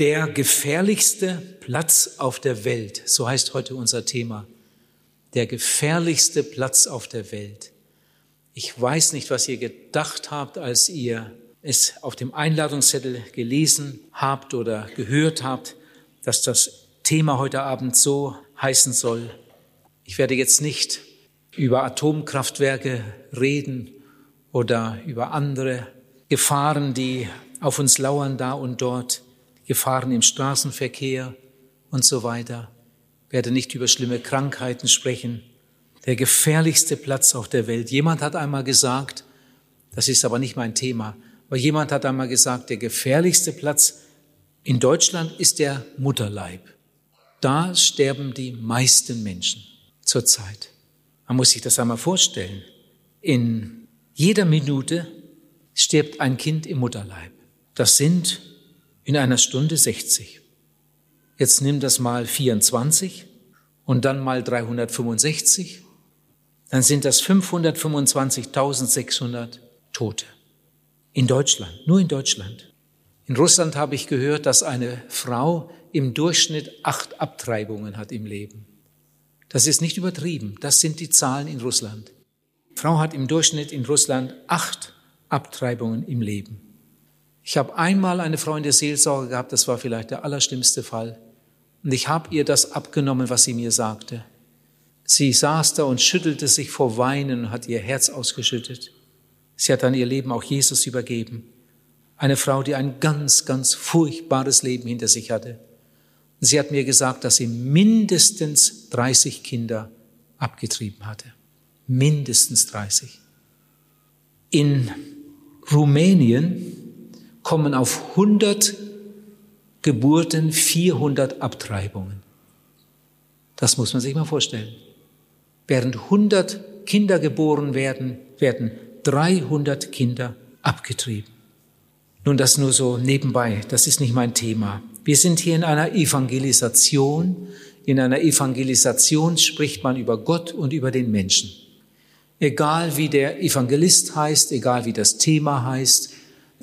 Der gefährlichste Platz auf der Welt, so heißt heute unser Thema. Der gefährlichste Platz auf der Welt. Ich weiß nicht, was ihr gedacht habt, als ihr es auf dem Einladungszettel gelesen habt oder gehört habt, dass das Thema heute Abend so heißen soll. Ich werde jetzt nicht über Atomkraftwerke reden oder über andere Gefahren, die auf uns lauern da und dort. Gefahren im Straßenverkehr und so weiter. Werde nicht über schlimme Krankheiten sprechen. Der gefährlichste Platz auf der Welt. Jemand hat einmal gesagt, das ist aber nicht mein Thema, aber jemand hat einmal gesagt, der gefährlichste Platz in Deutschland ist der Mutterleib. Da sterben die meisten Menschen zurzeit. Man muss sich das einmal vorstellen. In jeder Minute stirbt ein Kind im Mutterleib. Das sind in einer Stunde 60. Jetzt nimm das mal 24 und dann mal 365, dann sind das 525.600 Tote. In Deutschland, nur in Deutschland. In Russland habe ich gehört, dass eine Frau im Durchschnitt acht Abtreibungen hat im Leben. Das ist nicht übertrieben, das sind die Zahlen in Russland. Frau hat im Durchschnitt in Russland acht Abtreibungen im Leben. Ich habe einmal eine Frau in der Seelsorge gehabt, das war vielleicht der allerschlimmste Fall. Und ich habe ihr das abgenommen, was sie mir sagte. Sie saß da und schüttelte sich vor Weinen und hat ihr Herz ausgeschüttet. Sie hat dann ihr Leben auch Jesus übergeben. Eine Frau, die ein ganz, ganz furchtbares Leben hinter sich hatte. Und sie hat mir gesagt, dass sie mindestens 30 Kinder abgetrieben hatte. Mindestens 30. In Rumänien kommen auf 100 Geburten 400 Abtreibungen. Das muss man sich mal vorstellen. Während 100 Kinder geboren werden, werden 300 Kinder abgetrieben. Nun, das nur so nebenbei, das ist nicht mein Thema. Wir sind hier in einer Evangelisation. In einer Evangelisation spricht man über Gott und über den Menschen. Egal wie der Evangelist heißt, egal wie das Thema heißt,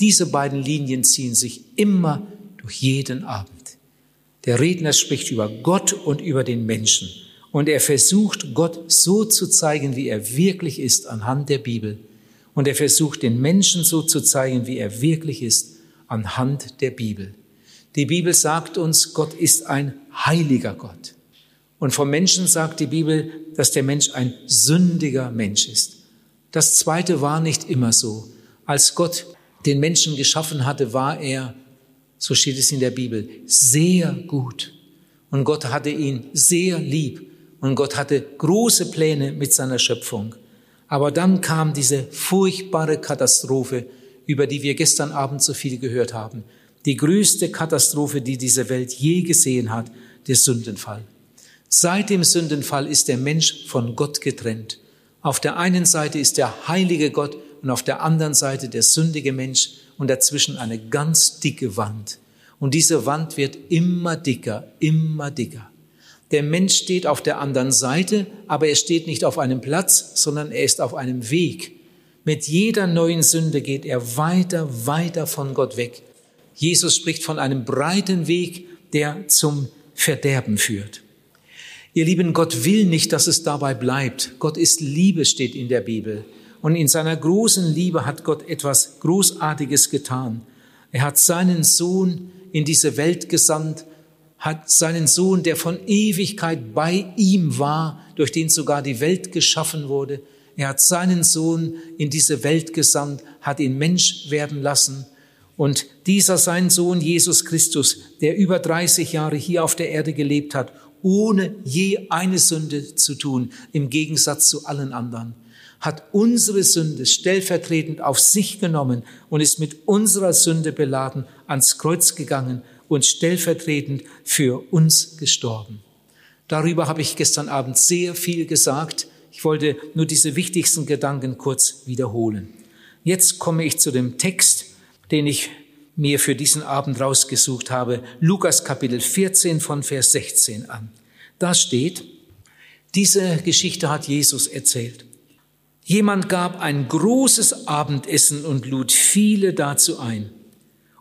diese beiden Linien ziehen sich immer durch jeden Abend. Der Redner spricht über Gott und über den Menschen. Und er versucht, Gott so zu zeigen, wie er wirklich ist, anhand der Bibel. Und er versucht, den Menschen so zu zeigen, wie er wirklich ist, anhand der Bibel. Die Bibel sagt uns, Gott ist ein heiliger Gott. Und vom Menschen sagt die Bibel, dass der Mensch ein sündiger Mensch ist. Das Zweite war nicht immer so. Als Gott den Menschen geschaffen hatte, war er, so steht es in der Bibel, sehr gut. Und Gott hatte ihn sehr lieb. Und Gott hatte große Pläne mit seiner Schöpfung. Aber dann kam diese furchtbare Katastrophe, über die wir gestern Abend so viel gehört haben. Die größte Katastrophe, die diese Welt je gesehen hat, der Sündenfall. Seit dem Sündenfall ist der Mensch von Gott getrennt. Auf der einen Seite ist der heilige Gott und auf der anderen Seite der sündige Mensch und dazwischen eine ganz dicke Wand. Und diese Wand wird immer dicker, immer dicker. Der Mensch steht auf der anderen Seite, aber er steht nicht auf einem Platz, sondern er ist auf einem Weg. Mit jeder neuen Sünde geht er weiter, weiter von Gott weg. Jesus spricht von einem breiten Weg, der zum Verderben führt. Ihr Lieben, Gott will nicht, dass es dabei bleibt. Gott ist Liebe, steht in der Bibel. Und in seiner großen Liebe hat Gott etwas Großartiges getan. Er hat seinen Sohn in diese Welt gesandt, hat seinen Sohn, der von Ewigkeit bei ihm war, durch den sogar die Welt geschaffen wurde. Er hat seinen Sohn in diese Welt gesandt, hat ihn Mensch werden lassen. Und dieser sein Sohn Jesus Christus, der über 30 Jahre hier auf der Erde gelebt hat, ohne je eine Sünde zu tun, im Gegensatz zu allen anderen, hat unsere Sünde stellvertretend auf sich genommen und ist mit unserer Sünde beladen ans Kreuz gegangen und stellvertretend für uns gestorben. Darüber habe ich gestern Abend sehr viel gesagt. Ich wollte nur diese wichtigsten Gedanken kurz wiederholen. Jetzt komme ich zu dem Text, den ich mir für diesen Abend rausgesucht habe, Lukas Kapitel 14 von Vers 16 an. Da steht, diese Geschichte hat Jesus erzählt. Jemand gab ein großes Abendessen und lud viele dazu ein.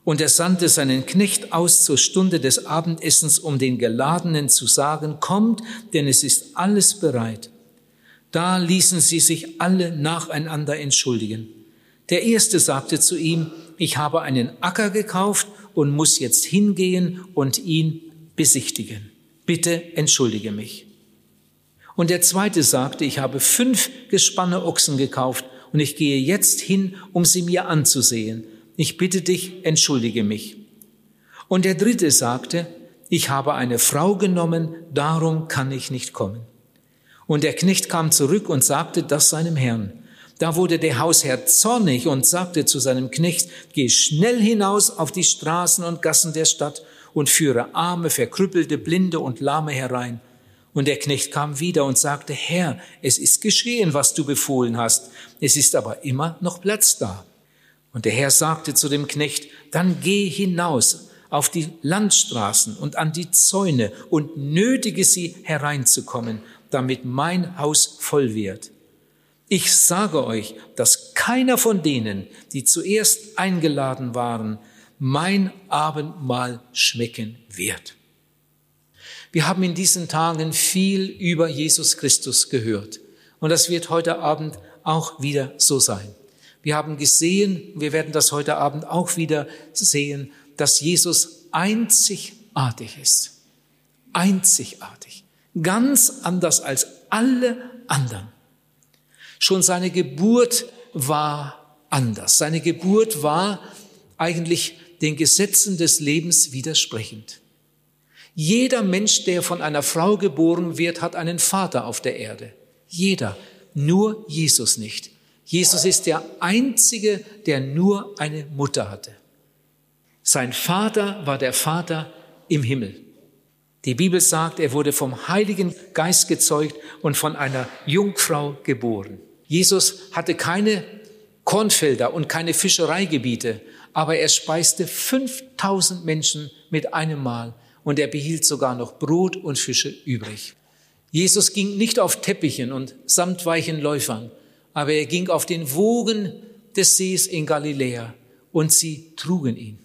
Und er sandte seinen Knecht aus zur Stunde des Abendessens, um den Geladenen zu sagen, kommt, denn es ist alles bereit. Da ließen sie sich alle nacheinander entschuldigen. Der erste sagte zu ihm, ich habe einen Acker gekauft und muss jetzt hingehen und ihn besichtigen. Bitte entschuldige mich. Und der zweite sagte, ich habe fünf gespanne Ochsen gekauft und ich gehe jetzt hin, um sie mir anzusehen ich bitte dich, entschuldige mich. Und der dritte sagte, ich habe eine Frau genommen, darum kann ich nicht kommen. Und der Knecht kam zurück und sagte das seinem Herrn. Da wurde der Hausherr zornig und sagte zu seinem Knecht, geh schnell hinaus auf die Straßen und Gassen der Stadt und führe Arme, Verkrüppelte, Blinde und Lahme herein. Und der Knecht kam wieder und sagte, Herr, es ist geschehen, was du befohlen hast. Es ist aber immer noch Platz da. Und der Herr sagte zu dem Knecht, dann geh hinaus auf die Landstraßen und an die Zäune und nötige sie hereinzukommen, damit mein Haus voll wird. Ich sage euch, dass keiner von denen, die zuerst eingeladen waren, mein Abendmahl schmecken wird. Wir haben in diesen Tagen viel über Jesus Christus gehört. Und das wird heute Abend auch wieder so sein. Wir haben gesehen, wir werden das heute Abend auch wieder sehen, dass Jesus einzigartig ist. Einzigartig. Ganz anders als alle anderen. Schon seine Geburt war anders. Seine Geburt war eigentlich den Gesetzen des Lebens widersprechend. Jeder Mensch, der von einer Frau geboren wird, hat einen Vater auf der Erde. Jeder. Nur Jesus nicht. Jesus ist der Einzige, der nur eine Mutter hatte. Sein Vater war der Vater im Himmel. Die Bibel sagt, er wurde vom Heiligen Geist gezeugt und von einer Jungfrau geboren. Jesus hatte keine Kornfelder und keine Fischereigebiete, aber er speiste 5000 Menschen mit einem Mal und er behielt sogar noch Brot und Fische übrig. Jesus ging nicht auf Teppichen und samtweichen Läufern, aber er ging auf den Wogen des Sees in Galiläa und sie trugen ihn.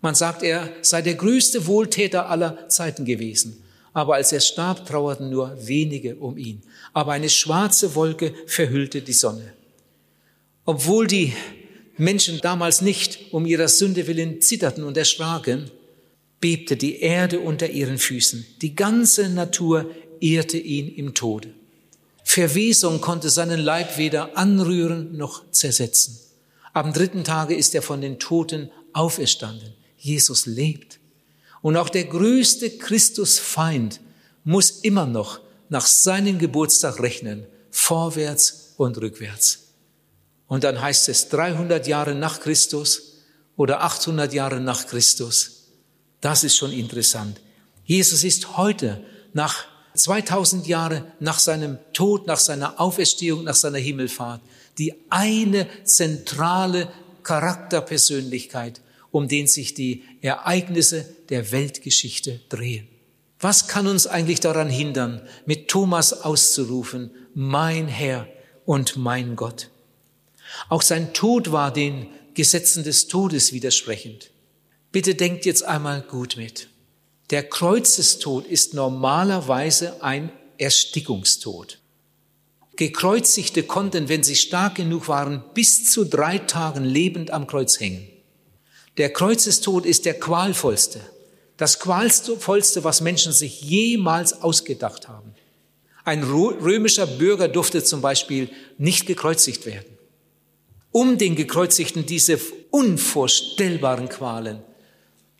Man sagt, er sei der größte Wohltäter aller Zeiten gewesen. Aber als er starb, trauerten nur wenige um ihn. Aber eine schwarze Wolke verhüllte die Sonne. Obwohl die Menschen damals nicht um ihrer Sünde willen zitterten und erschraken, bebte die Erde unter ihren Füßen. Die ganze Natur ehrte ihn im Tode. Verwesung konnte seinen Leib weder anrühren noch zersetzen. Am dritten Tage ist er von den Toten auferstanden. Jesus lebt. Und auch der größte Christusfeind muss immer noch nach seinem Geburtstag rechnen, vorwärts und rückwärts. Und dann heißt es 300 Jahre nach Christus oder 800 Jahre nach Christus. Das ist schon interessant. Jesus ist heute nach 2000 Jahre nach seinem Tod, nach seiner Auferstehung, nach seiner Himmelfahrt, die eine zentrale Charakterpersönlichkeit, um den sich die Ereignisse der Weltgeschichte drehen. Was kann uns eigentlich daran hindern, mit Thomas auszurufen, mein Herr und mein Gott? Auch sein Tod war den Gesetzen des Todes widersprechend. Bitte denkt jetzt einmal gut mit. Der Kreuzestod ist normalerweise ein Erstickungstod. Gekreuzigte konnten, wenn sie stark genug waren, bis zu drei Tagen lebend am Kreuz hängen. Der Kreuzestod ist der qualvollste, das qualvollste, was Menschen sich jemals ausgedacht haben. Ein römischer Bürger durfte zum Beispiel nicht gekreuzigt werden. Um den Gekreuzigten diese unvorstellbaren Qualen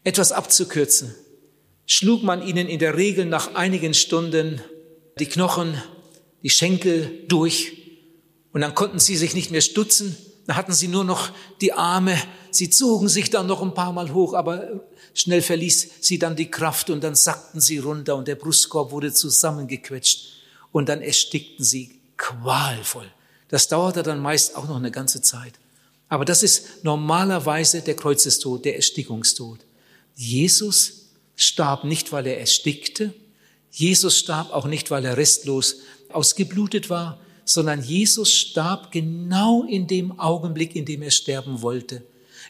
etwas abzukürzen, schlug man ihnen in der Regel nach einigen Stunden die Knochen, die Schenkel durch und dann konnten sie sich nicht mehr stutzen, dann hatten sie nur noch die Arme, sie zogen sich dann noch ein paar Mal hoch, aber schnell verließ sie dann die Kraft und dann sackten sie runter und der Brustkorb wurde zusammengequetscht und dann erstickten sie qualvoll. Das dauerte dann meist auch noch eine ganze Zeit. Aber das ist normalerweise der Kreuzestod, der Erstickungstod. Jesus starb nicht, weil er erstickte. Jesus starb auch nicht, weil er restlos ausgeblutet war, sondern Jesus starb genau in dem Augenblick, in dem er sterben wollte.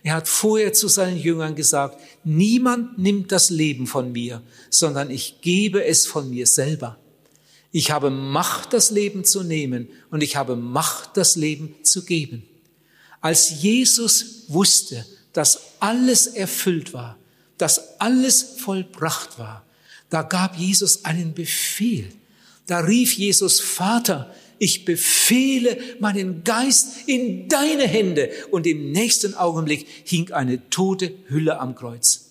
Er hat vorher zu seinen Jüngern gesagt, niemand nimmt das Leben von mir, sondern ich gebe es von mir selber. Ich habe Macht, das Leben zu nehmen und ich habe Macht, das Leben zu geben. Als Jesus wusste, dass alles erfüllt war, dass alles vollbracht war, da gab Jesus einen Befehl. Da rief Jesus, Vater, ich befehle meinen Geist in deine Hände. Und im nächsten Augenblick hing eine tote Hülle am Kreuz.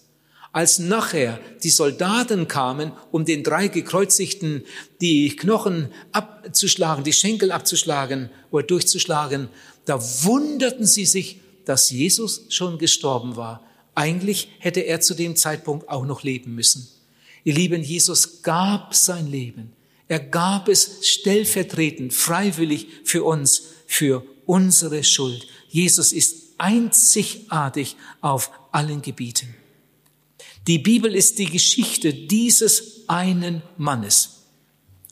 Als nachher die Soldaten kamen, um den drei Gekreuzigten die Knochen abzuschlagen, die Schenkel abzuschlagen oder durchzuschlagen, da wunderten sie sich, dass Jesus schon gestorben war. Eigentlich hätte er zu dem Zeitpunkt auch noch leben müssen. Ihr Lieben, Jesus gab sein Leben. Er gab es stellvertretend, freiwillig für uns, für unsere Schuld. Jesus ist einzigartig auf allen Gebieten. Die Bibel ist die Geschichte dieses einen Mannes.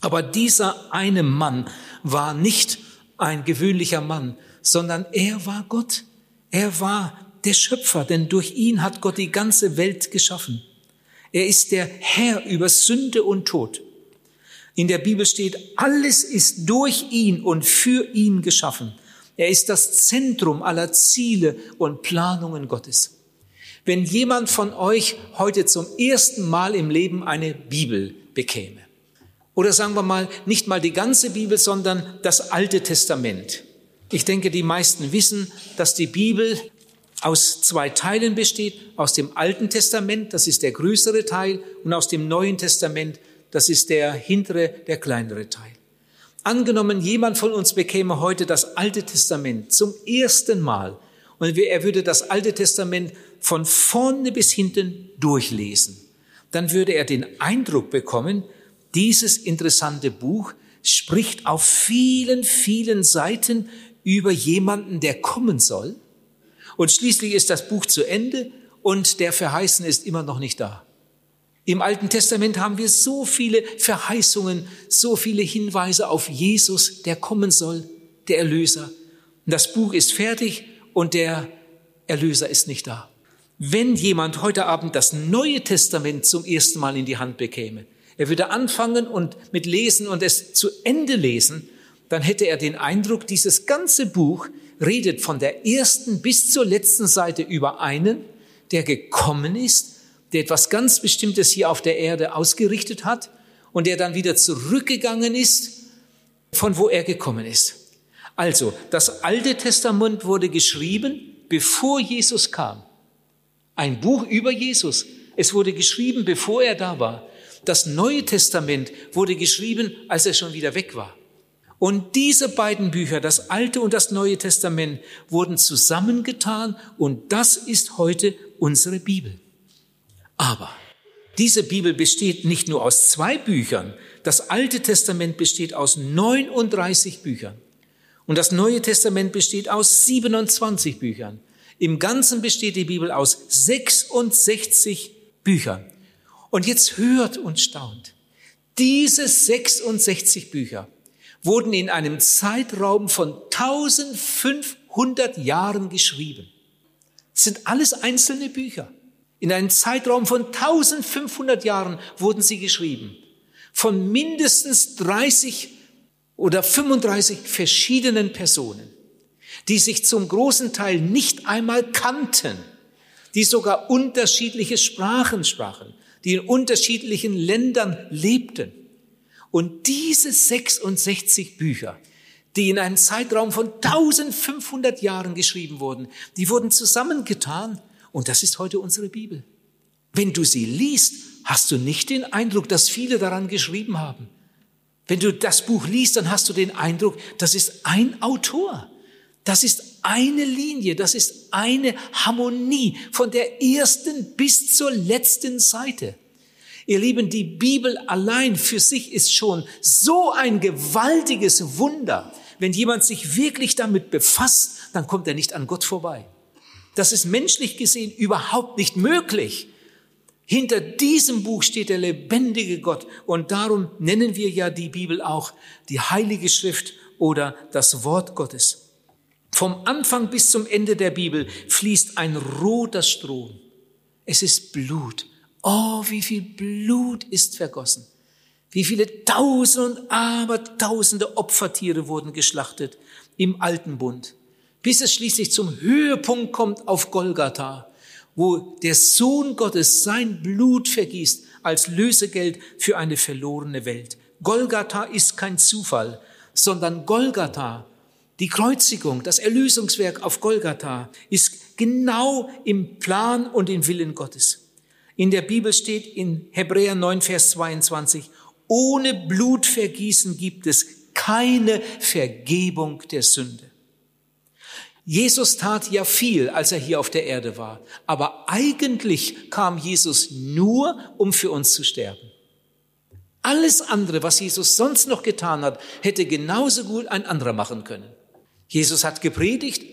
Aber dieser eine Mann war nicht ein gewöhnlicher Mann, sondern er war Gott. Er war der Schöpfer, denn durch ihn hat Gott die ganze Welt geschaffen. Er ist der Herr über Sünde und Tod. In der Bibel steht, alles ist durch ihn und für ihn geschaffen. Er ist das Zentrum aller Ziele und Planungen Gottes. Wenn jemand von euch heute zum ersten Mal im Leben eine Bibel bekäme, oder sagen wir mal, nicht mal die ganze Bibel, sondern das Alte Testament. Ich denke, die meisten wissen, dass die Bibel aus zwei Teilen besteht, aus dem Alten Testament, das ist der größere Teil, und aus dem Neuen Testament, das ist der hintere, der kleinere Teil. Angenommen, jemand von uns bekäme heute das Alte Testament zum ersten Mal und er würde das Alte Testament von vorne bis hinten durchlesen, dann würde er den Eindruck bekommen, dieses interessante Buch spricht auf vielen, vielen Seiten über jemanden, der kommen soll. Und schließlich ist das Buch zu Ende und der Verheißene ist immer noch nicht da. Im Alten Testament haben wir so viele Verheißungen, so viele Hinweise auf Jesus, der kommen soll, der Erlöser. Das Buch ist fertig und der Erlöser ist nicht da. Wenn jemand heute Abend das Neue Testament zum ersten Mal in die Hand bekäme, er würde anfangen und mit lesen und es zu Ende lesen, dann hätte er den Eindruck, dieses ganze Buch redet von der ersten bis zur letzten Seite über einen, der gekommen ist, der etwas ganz Bestimmtes hier auf der Erde ausgerichtet hat und der dann wieder zurückgegangen ist, von wo er gekommen ist. Also, das Alte Testament wurde geschrieben, bevor Jesus kam. Ein Buch über Jesus. Es wurde geschrieben, bevor er da war. Das Neue Testament wurde geschrieben, als er schon wieder weg war. Und diese beiden Bücher, das Alte und das Neue Testament, wurden zusammengetan und das ist heute unsere Bibel. Aber diese Bibel besteht nicht nur aus zwei Büchern. Das Alte Testament besteht aus 39 Büchern. Und das Neue Testament besteht aus 27 Büchern. Im Ganzen besteht die Bibel aus 66 Büchern. Und jetzt hört und staunt. Diese 66 Bücher wurden in einem Zeitraum von 1500 Jahren geschrieben. Das sind alles einzelne Bücher. In einem Zeitraum von 1500 Jahren wurden sie geschrieben. Von mindestens 30 oder 35 verschiedenen Personen, die sich zum großen Teil nicht einmal kannten, die sogar unterschiedliche Sprachen sprachen, die in unterschiedlichen Ländern lebten. Und diese 66 Bücher, die in einem Zeitraum von 1500 Jahren geschrieben wurden, die wurden zusammengetan und das ist heute unsere Bibel. Wenn du sie liest, hast du nicht den Eindruck, dass viele daran geschrieben haben. Wenn du das Buch liest, dann hast du den Eindruck, das ist ein Autor. Das ist eine Linie, das ist eine Harmonie von der ersten bis zur letzten Seite. Ihr Lieben, die Bibel allein für sich ist schon so ein gewaltiges Wunder. Wenn jemand sich wirklich damit befasst, dann kommt er nicht an Gott vorbei. Das ist menschlich gesehen überhaupt nicht möglich. Hinter diesem Buch steht der lebendige Gott und darum nennen wir ja die Bibel auch die Heilige Schrift oder das Wort Gottes. Vom Anfang bis zum Ende der Bibel fließt ein roter Strom. Es ist Blut. Oh, wie viel Blut ist vergossen. Wie viele Tausende und Abertausende Opfertiere wurden geschlachtet im alten Bund, bis es schließlich zum Höhepunkt kommt auf Golgatha, wo der Sohn Gottes sein Blut vergießt als Lösegeld für eine verlorene Welt. Golgatha ist kein Zufall, sondern Golgatha, die Kreuzigung, das Erlösungswerk auf Golgatha ist genau im Plan und im Willen Gottes. In der Bibel steht in Hebräer 9, Vers 22, ohne Blutvergießen gibt es keine Vergebung der Sünde. Jesus tat ja viel, als er hier auf der Erde war, aber eigentlich kam Jesus nur, um für uns zu sterben. Alles andere, was Jesus sonst noch getan hat, hätte genauso gut ein anderer machen können. Jesus hat gepredigt,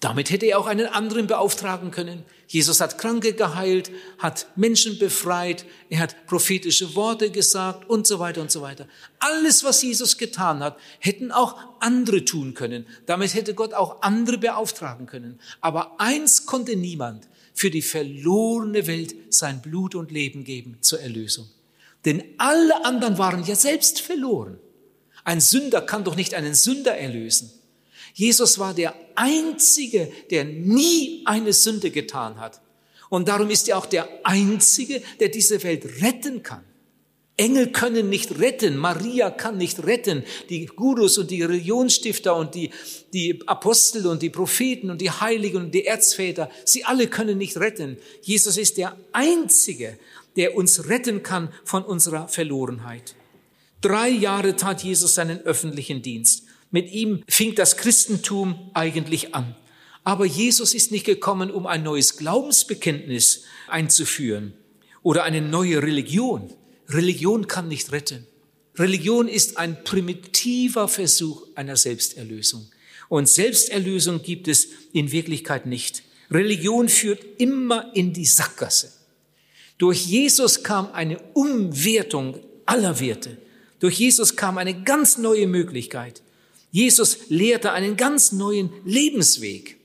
damit hätte er auch einen anderen beauftragen können. Jesus hat Kranke geheilt, hat Menschen befreit, er hat prophetische Worte gesagt und so weiter und so weiter. Alles, was Jesus getan hat, hätten auch andere tun können. Damit hätte Gott auch andere beauftragen können. Aber eins konnte niemand für die verlorene Welt sein Blut und Leben geben zur Erlösung. Denn alle anderen waren ja selbst verloren. Ein Sünder kann doch nicht einen Sünder erlösen. Jesus war der Einzige, der nie eine Sünde getan hat. Und darum ist er auch der Einzige, der diese Welt retten kann. Engel können nicht retten, Maria kann nicht retten, die Gurus und die Religionsstifter und die, die Apostel und die Propheten und die Heiligen und die Erzväter, sie alle können nicht retten. Jesus ist der Einzige, der uns retten kann von unserer Verlorenheit. Drei Jahre tat Jesus seinen öffentlichen Dienst. Mit ihm fing das Christentum eigentlich an. Aber Jesus ist nicht gekommen, um ein neues Glaubensbekenntnis einzuführen oder eine neue Religion. Religion kann nicht retten. Religion ist ein primitiver Versuch einer Selbsterlösung. Und Selbsterlösung gibt es in Wirklichkeit nicht. Religion führt immer in die Sackgasse. Durch Jesus kam eine Umwertung aller Werte. Durch Jesus kam eine ganz neue Möglichkeit. Jesus lehrte einen ganz neuen Lebensweg.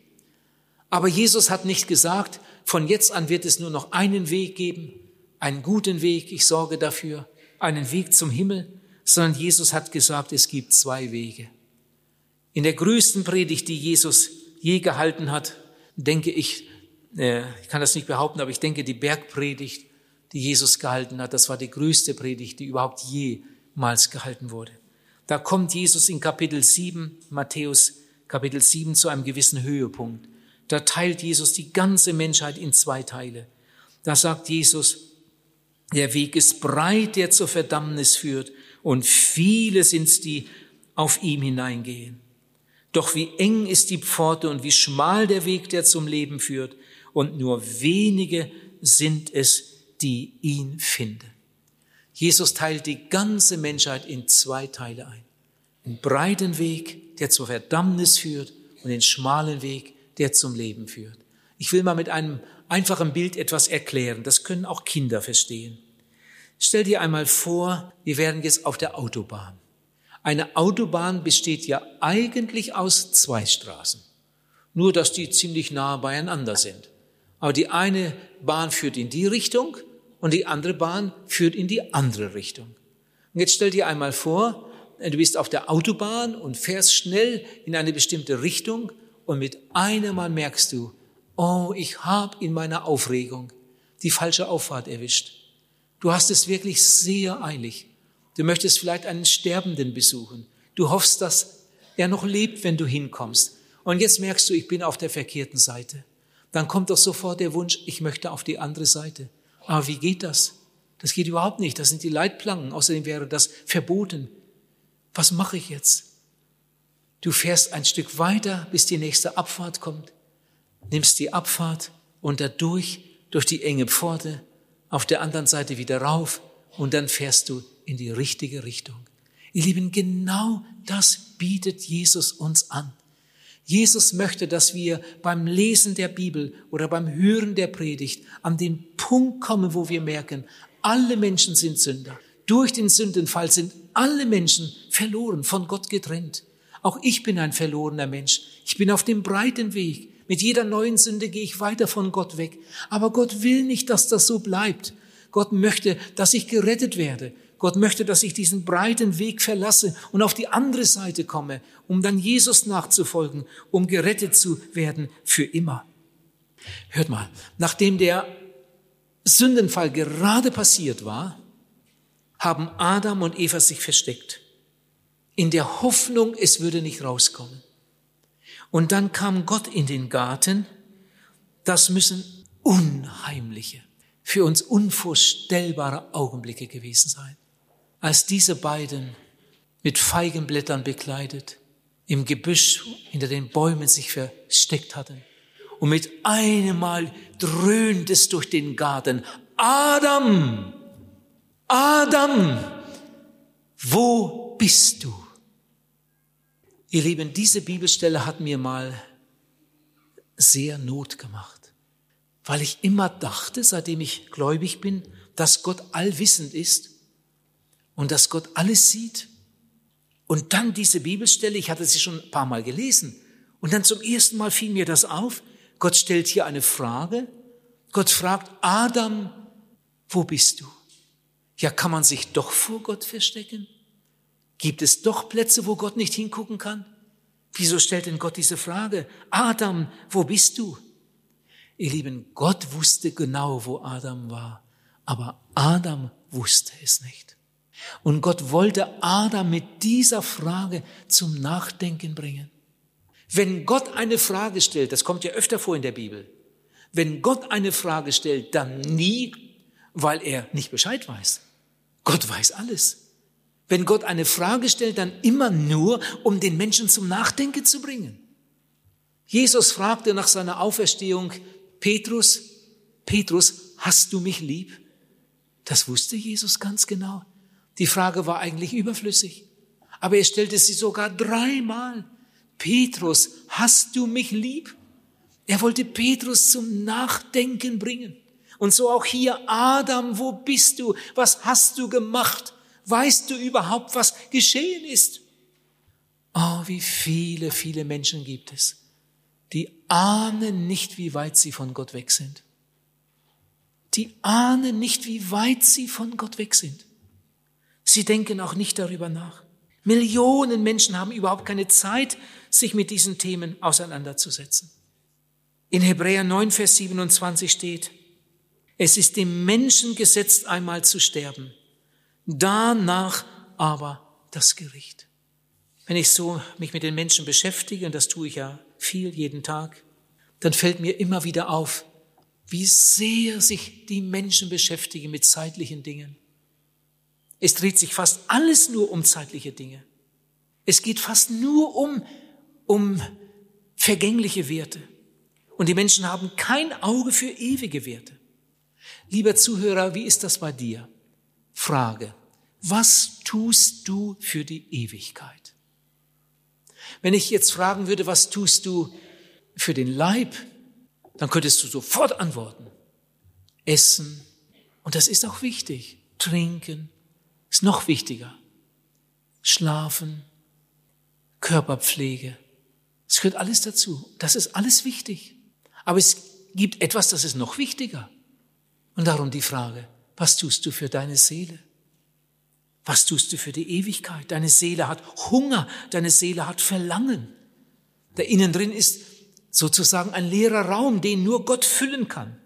Aber Jesus hat nicht gesagt, von jetzt an wird es nur noch einen Weg geben, einen guten Weg, ich sorge dafür, einen Weg zum Himmel, sondern Jesus hat gesagt, es gibt zwei Wege. In der größten Predigt, die Jesus je gehalten hat, denke ich, äh, ich kann das nicht behaupten, aber ich denke, die Bergpredigt, die Jesus gehalten hat, das war die größte Predigt, die überhaupt jemals gehalten wurde. Da kommt Jesus in Kapitel 7, Matthäus Kapitel 7 zu einem gewissen Höhepunkt. Da teilt Jesus die ganze Menschheit in zwei Teile. Da sagt Jesus, der Weg ist breit, der zur Verdammnis führt, und viele sind's, die auf ihm hineingehen. Doch wie eng ist die Pforte und wie schmal der Weg, der zum Leben führt, und nur wenige sind es, die ihn finden. Jesus teilt die ganze Menschheit in zwei Teile ein. Den breiten Weg, der zur Verdammnis führt und den schmalen Weg, der zum Leben führt. Ich will mal mit einem einfachen Bild etwas erklären. Das können auch Kinder verstehen. Stell dir einmal vor, wir wären jetzt auf der Autobahn. Eine Autobahn besteht ja eigentlich aus zwei Straßen. Nur, dass die ziemlich nah beieinander sind. Aber die eine Bahn führt in die Richtung und die andere Bahn führt in die andere Richtung. Und jetzt stell dir einmal vor, du bist auf der Autobahn und fährst schnell in eine bestimmte Richtung und mit einem Mal merkst du, oh, ich habe in meiner Aufregung die falsche Auffahrt erwischt. Du hast es wirklich sehr eilig. Du möchtest vielleicht einen Sterbenden besuchen. Du hoffst, dass er noch lebt, wenn du hinkommst. Und jetzt merkst du, ich bin auf der verkehrten Seite. Dann kommt doch sofort der Wunsch, ich möchte auf die andere Seite. Aber wie geht das? Das geht überhaupt nicht. Das sind die Leitplanken. Außerdem wäre das verboten. Was mache ich jetzt? Du fährst ein Stück weiter, bis die nächste Abfahrt kommt, nimmst die Abfahrt und dadurch durch die enge Pforte, auf der anderen Seite wieder rauf und dann fährst du in die richtige Richtung. Ihr Lieben, genau das bietet Jesus uns an. Jesus möchte, dass wir beim Lesen der Bibel oder beim Hören der Predigt an den Punkt kommen, wo wir merken, alle Menschen sind Sünder. Durch den Sündenfall sind alle Menschen verloren, von Gott getrennt. Auch ich bin ein verlorener Mensch. Ich bin auf dem breiten Weg. Mit jeder neuen Sünde gehe ich weiter von Gott weg. Aber Gott will nicht, dass das so bleibt. Gott möchte, dass ich gerettet werde. Gott möchte, dass ich diesen breiten Weg verlasse und auf die andere Seite komme, um dann Jesus nachzufolgen, um gerettet zu werden für immer. Hört mal, nachdem der Sündenfall gerade passiert war, haben Adam und Eva sich versteckt, in der Hoffnung, es würde nicht rauskommen. Und dann kam Gott in den Garten. Das müssen unheimliche, für uns unvorstellbare Augenblicke gewesen sein, als diese beiden mit Feigenblättern bekleidet im Gebüsch hinter den Bäumen sich versteckt hatten. Und mit einem Mal dröhnt es durch den Garten. Adam! Adam! Wo bist du? Ihr Lieben, diese Bibelstelle hat mir mal sehr Not gemacht, weil ich immer dachte, seitdem ich gläubig bin, dass Gott allwissend ist und dass Gott alles sieht. Und dann diese Bibelstelle, ich hatte sie schon ein paar Mal gelesen, und dann zum ersten Mal fiel mir das auf. Gott stellt hier eine Frage. Gott fragt, Adam, wo bist du? Ja, kann man sich doch vor Gott verstecken? Gibt es doch Plätze, wo Gott nicht hingucken kann? Wieso stellt denn Gott diese Frage? Adam, wo bist du? Ihr Lieben, Gott wusste genau, wo Adam war, aber Adam wusste es nicht. Und Gott wollte Adam mit dieser Frage zum Nachdenken bringen. Wenn Gott eine Frage stellt, das kommt ja öfter vor in der Bibel, wenn Gott eine Frage stellt, dann nie, weil er nicht Bescheid weiß. Gott weiß alles. Wenn Gott eine Frage stellt, dann immer nur, um den Menschen zum Nachdenken zu bringen. Jesus fragte nach seiner Auferstehung Petrus, Petrus, hast du mich lieb? Das wusste Jesus ganz genau. Die Frage war eigentlich überflüssig. Aber er stellte sie sogar dreimal. Petrus, hast du mich lieb? Er wollte Petrus zum Nachdenken bringen. Und so auch hier, Adam, wo bist du? Was hast du gemacht? Weißt du überhaupt, was geschehen ist? Oh, wie viele, viele Menschen gibt es, die ahnen nicht, wie weit sie von Gott weg sind. Die ahnen nicht, wie weit sie von Gott weg sind. Sie denken auch nicht darüber nach. Millionen Menschen haben überhaupt keine Zeit, sich mit diesen Themen auseinanderzusetzen. In Hebräer 9, Vers 27 steht, es ist dem Menschen gesetzt, einmal zu sterben danach aber das Gericht. Wenn ich so mich mit den Menschen beschäftige, und das tue ich ja viel jeden Tag, dann fällt mir immer wieder auf, wie sehr sich die Menschen beschäftigen mit zeitlichen Dingen. Es dreht sich fast alles nur um zeitliche Dinge. Es geht fast nur um, um vergängliche Werte. Und die Menschen haben kein Auge für ewige Werte. Lieber Zuhörer, wie ist das bei dir? Frage, was tust du für die Ewigkeit? Wenn ich jetzt fragen würde, was tust du für den Leib, dann könntest du sofort antworten. Essen, und das ist auch wichtig. Trinken ist noch wichtiger. Schlafen, Körperpflege, es gehört alles dazu. Das ist alles wichtig. Aber es gibt etwas, das ist noch wichtiger. Und darum die Frage, was tust du für deine Seele? Was tust du für die Ewigkeit? Deine Seele hat Hunger, deine Seele hat Verlangen. Da innen drin ist sozusagen ein leerer Raum, den nur Gott füllen kann.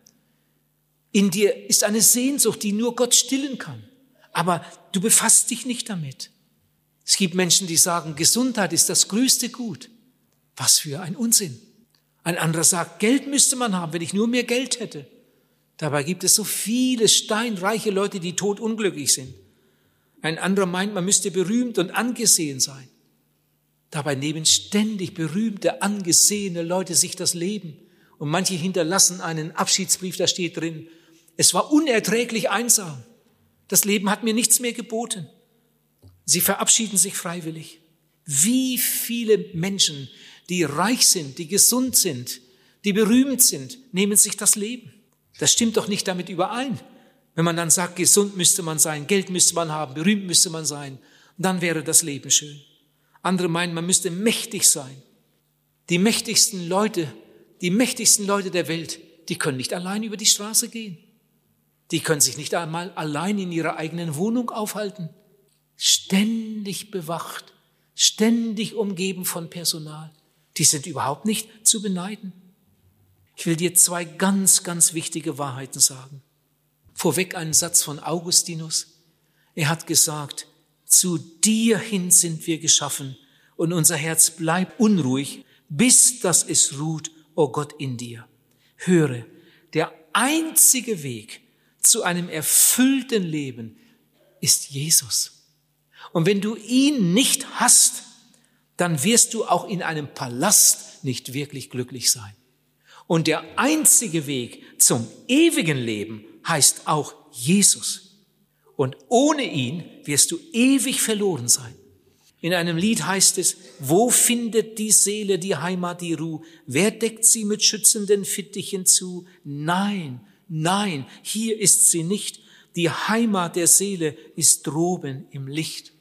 In dir ist eine Sehnsucht, die nur Gott stillen kann. Aber du befasst dich nicht damit. Es gibt Menschen, die sagen, Gesundheit ist das größte Gut. Was für ein Unsinn. Ein anderer sagt, Geld müsste man haben, wenn ich nur mehr Geld hätte. Dabei gibt es so viele steinreiche Leute, die todunglücklich sind. Ein anderer meint, man müsste berühmt und angesehen sein. Dabei nehmen ständig berühmte, angesehene Leute sich das Leben. Und manche hinterlassen einen Abschiedsbrief, da steht drin, es war unerträglich einsam. Das Leben hat mir nichts mehr geboten. Sie verabschieden sich freiwillig. Wie viele Menschen, die reich sind, die gesund sind, die berühmt sind, nehmen sich das Leben. Das stimmt doch nicht damit überein. Wenn man dann sagt, gesund müsste man sein, Geld müsste man haben, berühmt müsste man sein, dann wäre das Leben schön. Andere meinen, man müsste mächtig sein. Die mächtigsten Leute, die mächtigsten Leute der Welt, die können nicht allein über die Straße gehen. Die können sich nicht einmal allein in ihrer eigenen Wohnung aufhalten. Ständig bewacht, ständig umgeben von Personal. Die sind überhaupt nicht zu beneiden. Ich will dir zwei ganz, ganz wichtige Wahrheiten sagen. Vorweg einen Satz von Augustinus. Er hat gesagt, zu dir hin sind wir geschaffen und unser Herz bleibt unruhig, bis dass es ruht, o oh Gott, in dir. Höre, der einzige Weg zu einem erfüllten Leben ist Jesus. Und wenn du ihn nicht hast, dann wirst du auch in einem Palast nicht wirklich glücklich sein. Und der einzige Weg zum ewigen Leben heißt auch Jesus. Und ohne ihn wirst du ewig verloren sein. In einem Lied heißt es, wo findet die Seele die Heimat, die Ruhe? Wer deckt sie mit schützenden Fittichen zu? Nein, nein, hier ist sie nicht. Die Heimat der Seele ist droben im Licht.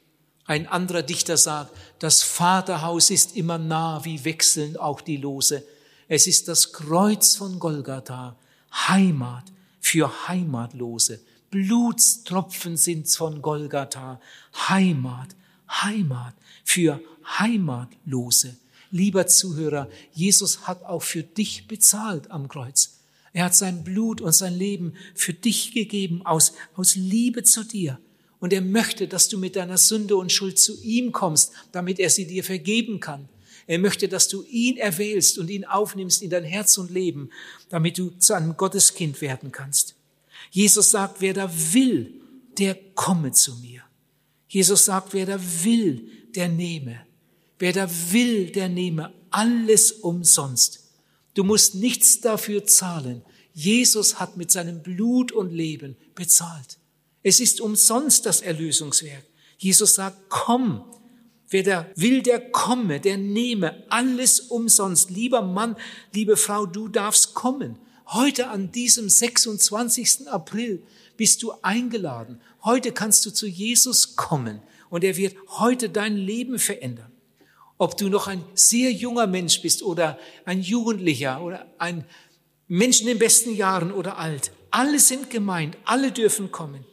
Ein anderer Dichter sagt, das Vaterhaus ist immer nah, wie wechseln auch die Lose. Es ist das Kreuz von Golgatha, Heimat für Heimatlose. Blutstropfen sind's von Golgatha, Heimat, Heimat für Heimatlose. Lieber Zuhörer, Jesus hat auch für dich bezahlt am Kreuz. Er hat sein Blut und sein Leben für dich gegeben aus, aus Liebe zu dir. Und er möchte, dass du mit deiner Sünde und Schuld zu ihm kommst, damit er sie dir vergeben kann. Er möchte, dass du ihn erwählst und ihn aufnimmst in dein Herz und Leben, damit du zu einem Gotteskind werden kannst. Jesus sagt, wer da will, der komme zu mir. Jesus sagt, wer da will, der nehme. Wer da will, der nehme alles umsonst. Du musst nichts dafür zahlen. Jesus hat mit seinem Blut und Leben bezahlt. Es ist umsonst das Erlösungswerk. Jesus sagt, komm. Wer da will, der komme, der nehme alles umsonst. Lieber Mann, liebe Frau, du darfst kommen. Heute an diesem 26. April bist du eingeladen. Heute kannst du zu Jesus kommen und er wird heute dein Leben verändern. Ob du noch ein sehr junger Mensch bist oder ein Jugendlicher oder ein Mensch in den besten Jahren oder alt, alle sind gemeint, alle dürfen kommen.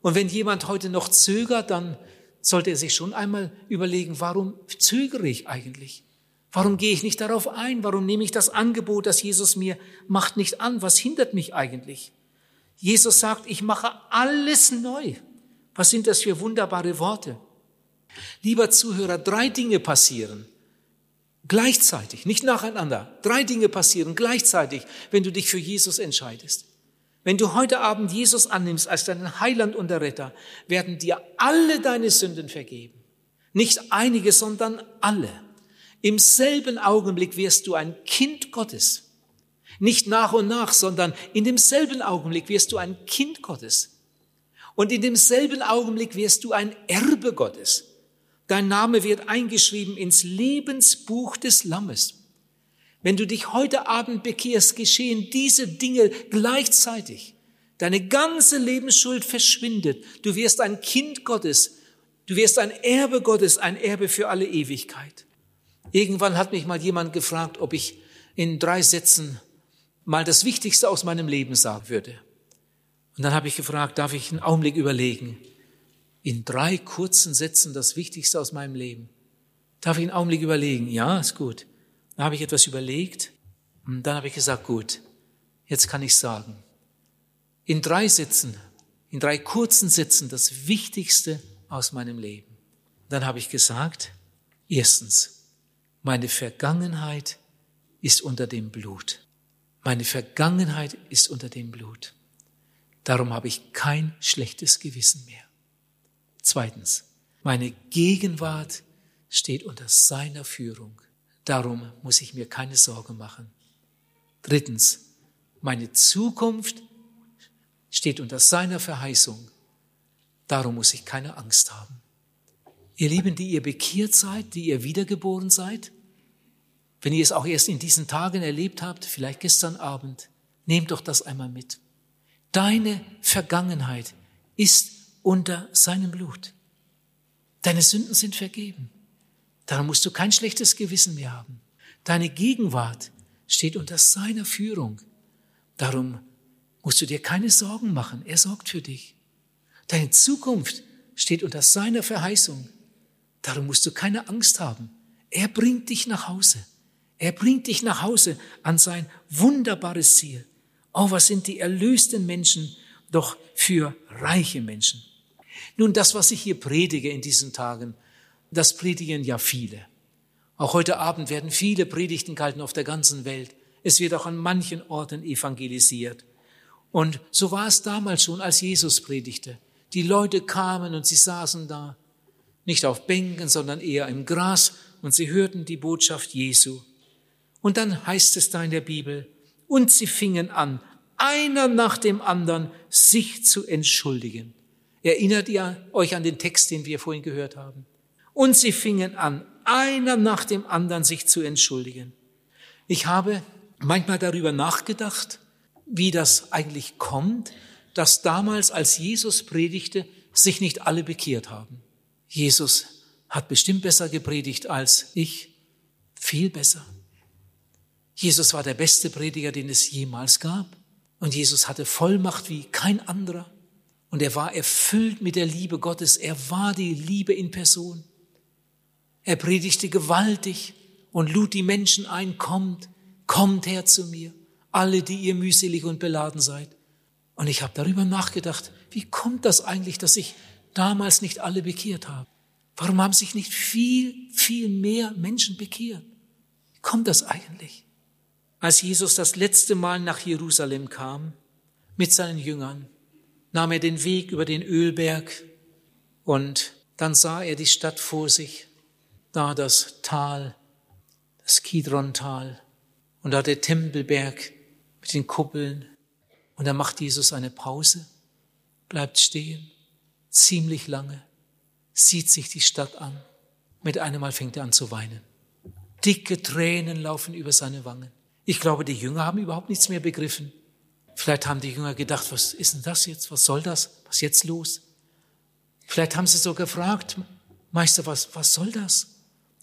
Und wenn jemand heute noch zögert, dann sollte er sich schon einmal überlegen, warum zögere ich eigentlich? Warum gehe ich nicht darauf ein? Warum nehme ich das Angebot, das Jesus mir macht, nicht an? Was hindert mich eigentlich? Jesus sagt, ich mache alles neu. Was sind das für wunderbare Worte? Lieber Zuhörer, drei Dinge passieren. Gleichzeitig, nicht nacheinander. Drei Dinge passieren gleichzeitig, wenn du dich für Jesus entscheidest. Wenn du heute Abend Jesus annimmst als deinen Heiland und Retter, werden dir alle deine Sünden vergeben. Nicht einige, sondern alle. Im selben Augenblick wirst du ein Kind Gottes. Nicht nach und nach, sondern in demselben Augenblick wirst du ein Kind Gottes. Und in demselben Augenblick wirst du ein Erbe Gottes. Dein Name wird eingeschrieben ins Lebensbuch des Lammes. Wenn du dich heute Abend bekehrst, geschehen diese Dinge gleichzeitig. Deine ganze Lebensschuld verschwindet. Du wirst ein Kind Gottes. Du wirst ein Erbe Gottes, ein Erbe für alle Ewigkeit. Irgendwann hat mich mal jemand gefragt, ob ich in drei Sätzen mal das Wichtigste aus meinem Leben sagen würde. Und dann habe ich gefragt, darf ich einen Augenblick überlegen? In drei kurzen Sätzen das Wichtigste aus meinem Leben. Darf ich einen Augenblick überlegen? Ja, ist gut. Dann habe ich etwas überlegt und dann habe ich gesagt, gut, jetzt kann ich sagen, in drei Sätzen, in drei kurzen Sätzen das Wichtigste aus meinem Leben. Dann habe ich gesagt, erstens, meine Vergangenheit ist unter dem Blut. Meine Vergangenheit ist unter dem Blut. Darum habe ich kein schlechtes Gewissen mehr. Zweitens, meine Gegenwart steht unter seiner Führung. Darum muss ich mir keine Sorge machen. Drittens, meine Zukunft steht unter seiner Verheißung. Darum muss ich keine Angst haben. Ihr Lieben, die ihr bekehrt seid, die ihr wiedergeboren seid, wenn ihr es auch erst in diesen Tagen erlebt habt, vielleicht gestern Abend, nehmt doch das einmal mit. Deine Vergangenheit ist unter seinem Blut. Deine Sünden sind vergeben. Darum musst du kein schlechtes Gewissen mehr haben. Deine Gegenwart steht unter seiner Führung. Darum musst du dir keine Sorgen machen. Er sorgt für dich. Deine Zukunft steht unter seiner Verheißung. Darum musst du keine Angst haben. Er bringt dich nach Hause. Er bringt dich nach Hause an sein wunderbares Ziel. Oh, was sind die erlösten Menschen doch für reiche Menschen. Nun, das, was ich hier predige in diesen Tagen, das predigen ja viele. Auch heute Abend werden viele Predigten gehalten auf der ganzen Welt. Es wird auch an manchen Orten evangelisiert. Und so war es damals schon, als Jesus predigte. Die Leute kamen und sie saßen da, nicht auf Bänken, sondern eher im Gras und sie hörten die Botschaft Jesu. Und dann heißt es da in der Bibel, und sie fingen an, einer nach dem anderen sich zu entschuldigen. Erinnert ihr euch an den Text, den wir vorhin gehört haben? Und sie fingen an, einer nach dem anderen sich zu entschuldigen. Ich habe manchmal darüber nachgedacht, wie das eigentlich kommt, dass damals, als Jesus predigte, sich nicht alle bekehrt haben. Jesus hat bestimmt besser gepredigt als ich, viel besser. Jesus war der beste Prediger, den es jemals gab. Und Jesus hatte Vollmacht wie kein anderer. Und er war erfüllt mit der Liebe Gottes. Er war die Liebe in Person. Er predigte gewaltig und lud die Menschen ein, kommt, kommt her zu mir, alle, die ihr mühselig und beladen seid. Und ich habe darüber nachgedacht, wie kommt das eigentlich, dass sich damals nicht alle bekehrt haben? Warum haben sich nicht viel, viel mehr Menschen bekehrt? Wie kommt das eigentlich? Als Jesus das letzte Mal nach Jerusalem kam mit seinen Jüngern, nahm er den Weg über den Ölberg und dann sah er die Stadt vor sich, da das Tal, das Kidron-Tal und da der Tempelberg mit den Kuppeln. Und da macht Jesus eine Pause, bleibt stehen, ziemlich lange, sieht sich die Stadt an. Mit einem Mal fängt er an zu weinen. Dicke Tränen laufen über seine Wangen. Ich glaube, die Jünger haben überhaupt nichts mehr begriffen. Vielleicht haben die Jünger gedacht, was ist denn das jetzt? Was soll das? Was ist jetzt los? Vielleicht haben sie so gefragt, Meister, was, was soll das?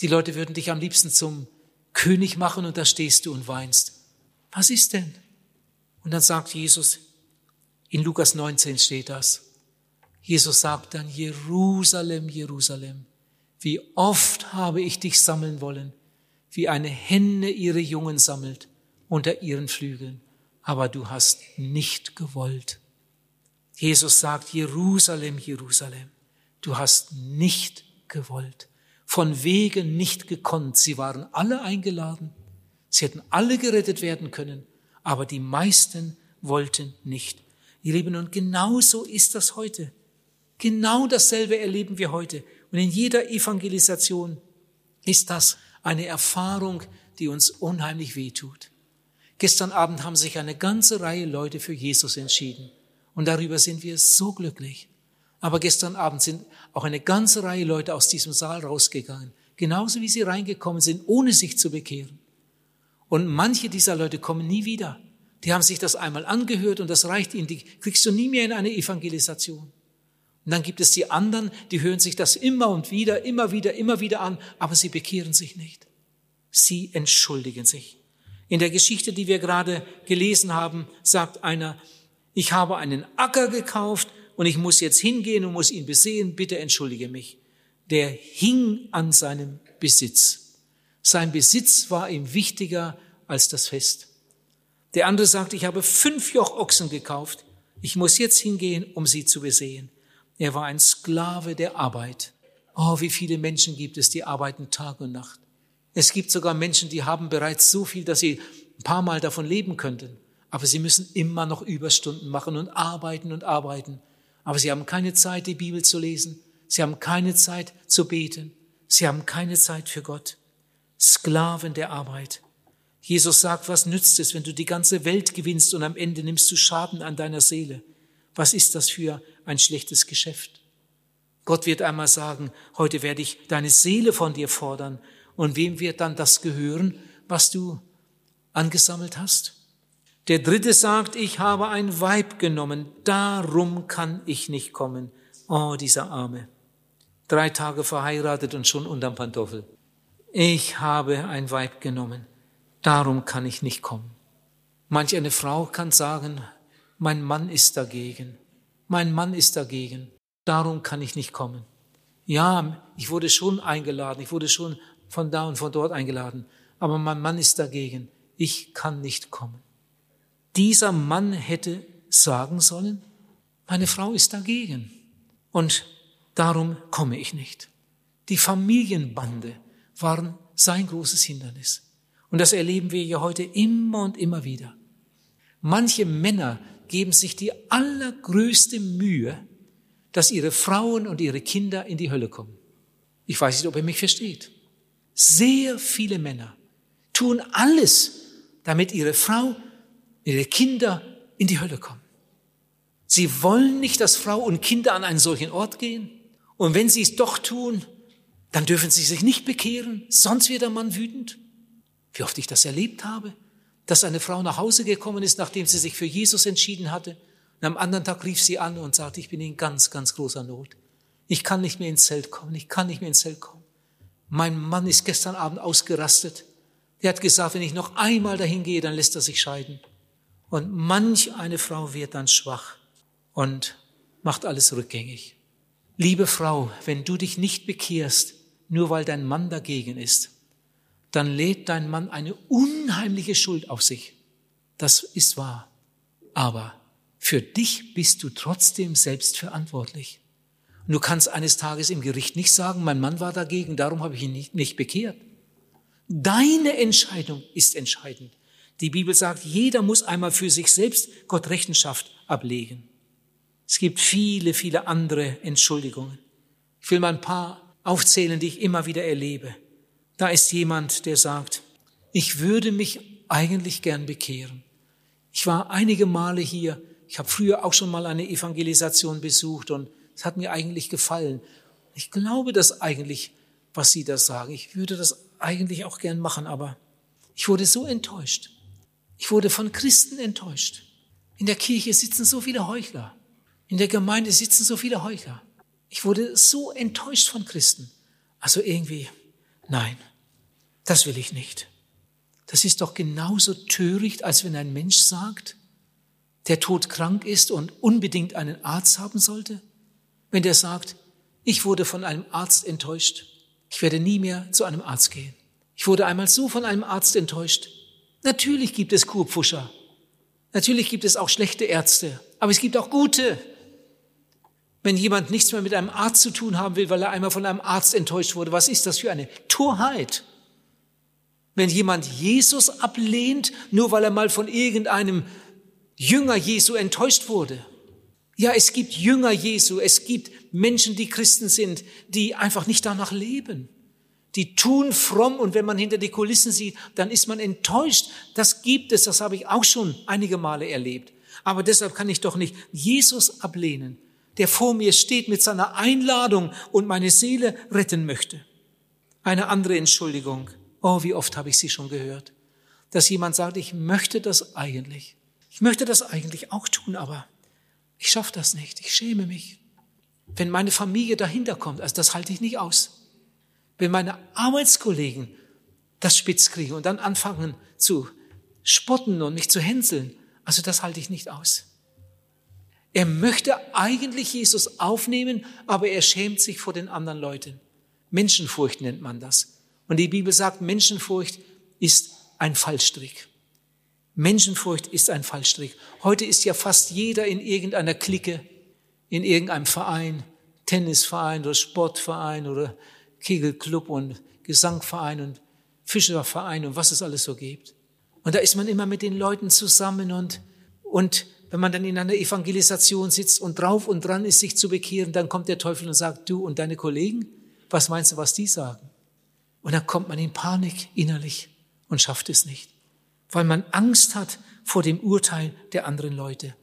Die Leute würden dich am liebsten zum König machen und da stehst du und weinst. Was ist denn? Und dann sagt Jesus, in Lukas 19 steht das. Jesus sagt dann, Jerusalem, Jerusalem, wie oft habe ich dich sammeln wollen, wie eine Henne ihre Jungen sammelt unter ihren Flügeln, aber du hast nicht gewollt. Jesus sagt, Jerusalem, Jerusalem, du hast nicht gewollt, von Wegen nicht gekonnt. Sie waren alle eingeladen, sie hätten alle gerettet werden können, aber die meisten wollten nicht. Ihr Lieben, und genauso ist das heute. Genau dasselbe erleben wir heute. Und in jeder Evangelisation ist das eine Erfahrung, die uns unheimlich wehtut. Gestern Abend haben sich eine ganze Reihe Leute für Jesus entschieden. Und darüber sind wir so glücklich. Aber gestern Abend sind auch eine ganze Reihe Leute aus diesem Saal rausgegangen. Genauso wie sie reingekommen sind, ohne sich zu bekehren. Und manche dieser Leute kommen nie wieder. Die haben sich das einmal angehört und das reicht ihnen. Die kriegst du nie mehr in eine Evangelisation. Und dann gibt es die anderen, die hören sich das immer und wieder, immer wieder, immer wieder an, aber sie bekehren sich nicht. Sie entschuldigen sich. In der Geschichte, die wir gerade gelesen haben, sagt einer, ich habe einen Acker gekauft und ich muss jetzt hingehen und muss ihn besehen, bitte entschuldige mich. Der hing an seinem Besitz. Sein Besitz war ihm wichtiger als das Fest. Der andere sagt, ich habe fünf Jochochsen gekauft, ich muss jetzt hingehen, um sie zu besehen. Er war ein Sklave der Arbeit. Oh, wie viele Menschen gibt es, die arbeiten Tag und Nacht. Es gibt sogar Menschen, die haben bereits so viel, dass sie ein paar Mal davon leben könnten. Aber sie müssen immer noch Überstunden machen und arbeiten und arbeiten. Aber sie haben keine Zeit, die Bibel zu lesen. Sie haben keine Zeit zu beten. Sie haben keine Zeit für Gott. Sklaven der Arbeit. Jesus sagt, was nützt es, wenn du die ganze Welt gewinnst und am Ende nimmst du Schaden an deiner Seele? Was ist das für ein schlechtes Geschäft? Gott wird einmal sagen, heute werde ich deine Seele von dir fordern und wem wird dann das gehören, was du angesammelt hast? Der dritte sagt, ich habe ein Weib genommen, darum kann ich nicht kommen. Oh, dieser Arme. Drei Tage verheiratet und schon unterm Pantoffel. ich habe ein Weib genommen, darum kann ich nicht kommen. Manch eine Frau kann sagen, mein Mann ist dagegen, mein Mann ist dagegen, darum kann ich nicht kommen. Ja, ich wurde schon eingeladen, ich wurde schon von da und von dort eingeladen, aber mein Mann ist dagegen, ich kann nicht kommen. Dieser Mann hätte sagen sollen, meine Frau ist dagegen und darum komme ich nicht. Die Familienbande waren sein großes Hindernis. Und das erleben wir ja heute immer und immer wieder. Manche Männer geben sich die allergrößte Mühe, dass ihre Frauen und ihre Kinder in die Hölle kommen. Ich weiß nicht, ob ihr mich versteht. Sehr viele Männer tun alles, damit ihre Frau, ihre Kinder in die Hölle kommen. Sie wollen nicht, dass Frau und Kinder an einen solchen Ort gehen. Und wenn sie es doch tun, dann dürfen sie sich nicht bekehren, sonst wird der Mann wütend. Wie oft ich das erlebt habe, dass eine Frau nach Hause gekommen ist, nachdem sie sich für Jesus entschieden hatte. Und am anderen Tag rief sie an und sagte, ich bin in ganz, ganz großer Not. Ich kann nicht mehr ins Zelt kommen, ich kann nicht mehr ins Zelt kommen. Mein Mann ist gestern Abend ausgerastet. Der hat gesagt, wenn ich noch einmal dahin gehe, dann lässt er sich scheiden. Und manch eine Frau wird dann schwach und macht alles rückgängig. Liebe Frau, wenn du dich nicht bekehrst, nur weil dein Mann dagegen ist, dann lädt dein Mann eine unheimliche Schuld auf sich. Das ist wahr. Aber für dich bist du trotzdem selbst verantwortlich. Du kannst eines Tages im Gericht nicht sagen, mein Mann war dagegen, darum habe ich ihn nicht, nicht bekehrt. Deine Entscheidung ist entscheidend. Die Bibel sagt, jeder muss einmal für sich selbst Gott Rechenschaft ablegen. Es gibt viele, viele andere Entschuldigungen. Ich will mal ein paar aufzählen, die ich immer wieder erlebe. Da ist jemand, der sagt, ich würde mich eigentlich gern bekehren. Ich war einige Male hier. Ich habe früher auch schon mal eine Evangelisation besucht und es hat mir eigentlich gefallen. Ich glaube das eigentlich, was Sie da sagen. Ich würde das eigentlich auch gern machen, aber ich wurde so enttäuscht. Ich wurde von Christen enttäuscht. In der Kirche sitzen so viele Heuchler. In der Gemeinde sitzen so viele Heuchler. Ich wurde so enttäuscht von Christen. Also irgendwie, nein, das will ich nicht. Das ist doch genauso töricht, als wenn ein Mensch sagt, der todkrank ist und unbedingt einen Arzt haben sollte. Wenn der sagt, ich wurde von einem Arzt enttäuscht, ich werde nie mehr zu einem Arzt gehen. Ich wurde einmal so von einem Arzt enttäuscht. Natürlich gibt es Kurpfuscher. Natürlich gibt es auch schlechte Ärzte. Aber es gibt auch gute. Wenn jemand nichts mehr mit einem Arzt zu tun haben will, weil er einmal von einem Arzt enttäuscht wurde, was ist das für eine Torheit? Wenn jemand Jesus ablehnt, nur weil er mal von irgendeinem Jünger Jesu enttäuscht wurde. Ja, es gibt Jünger Jesu, es gibt Menschen, die Christen sind, die einfach nicht danach leben. Die tun fromm und wenn man hinter die Kulissen sieht, dann ist man enttäuscht. Das gibt es, das habe ich auch schon einige Male erlebt. Aber deshalb kann ich doch nicht Jesus ablehnen der vor mir steht mit seiner Einladung und meine Seele retten möchte. Eine andere Entschuldigung. Oh, wie oft habe ich sie schon gehört, dass jemand sagt, ich möchte das eigentlich. Ich möchte das eigentlich auch tun, aber ich schaffe das nicht. Ich schäme mich. Wenn meine Familie dahinter kommt, also das halte ich nicht aus. Wenn meine Arbeitskollegen das spitz kriegen und dann anfangen zu spotten und mich zu hänseln, also das halte ich nicht aus. Er möchte eigentlich Jesus aufnehmen, aber er schämt sich vor den anderen Leuten. Menschenfurcht nennt man das. Und die Bibel sagt, Menschenfurcht ist ein Fallstrick. Menschenfurcht ist ein Fallstrick. Heute ist ja fast jeder in irgendeiner Clique, in irgendeinem Verein, Tennisverein oder Sportverein oder Kegelclub und Gesangverein und Fischerverein und was es alles so gibt. Und da ist man immer mit den Leuten zusammen und, und wenn man dann in einer Evangelisation sitzt und drauf und dran ist, sich zu bekehren, dann kommt der Teufel und sagt, du und deine Kollegen, was meinst du, was die sagen? Und dann kommt man in Panik innerlich und schafft es nicht, weil man Angst hat vor dem Urteil der anderen Leute.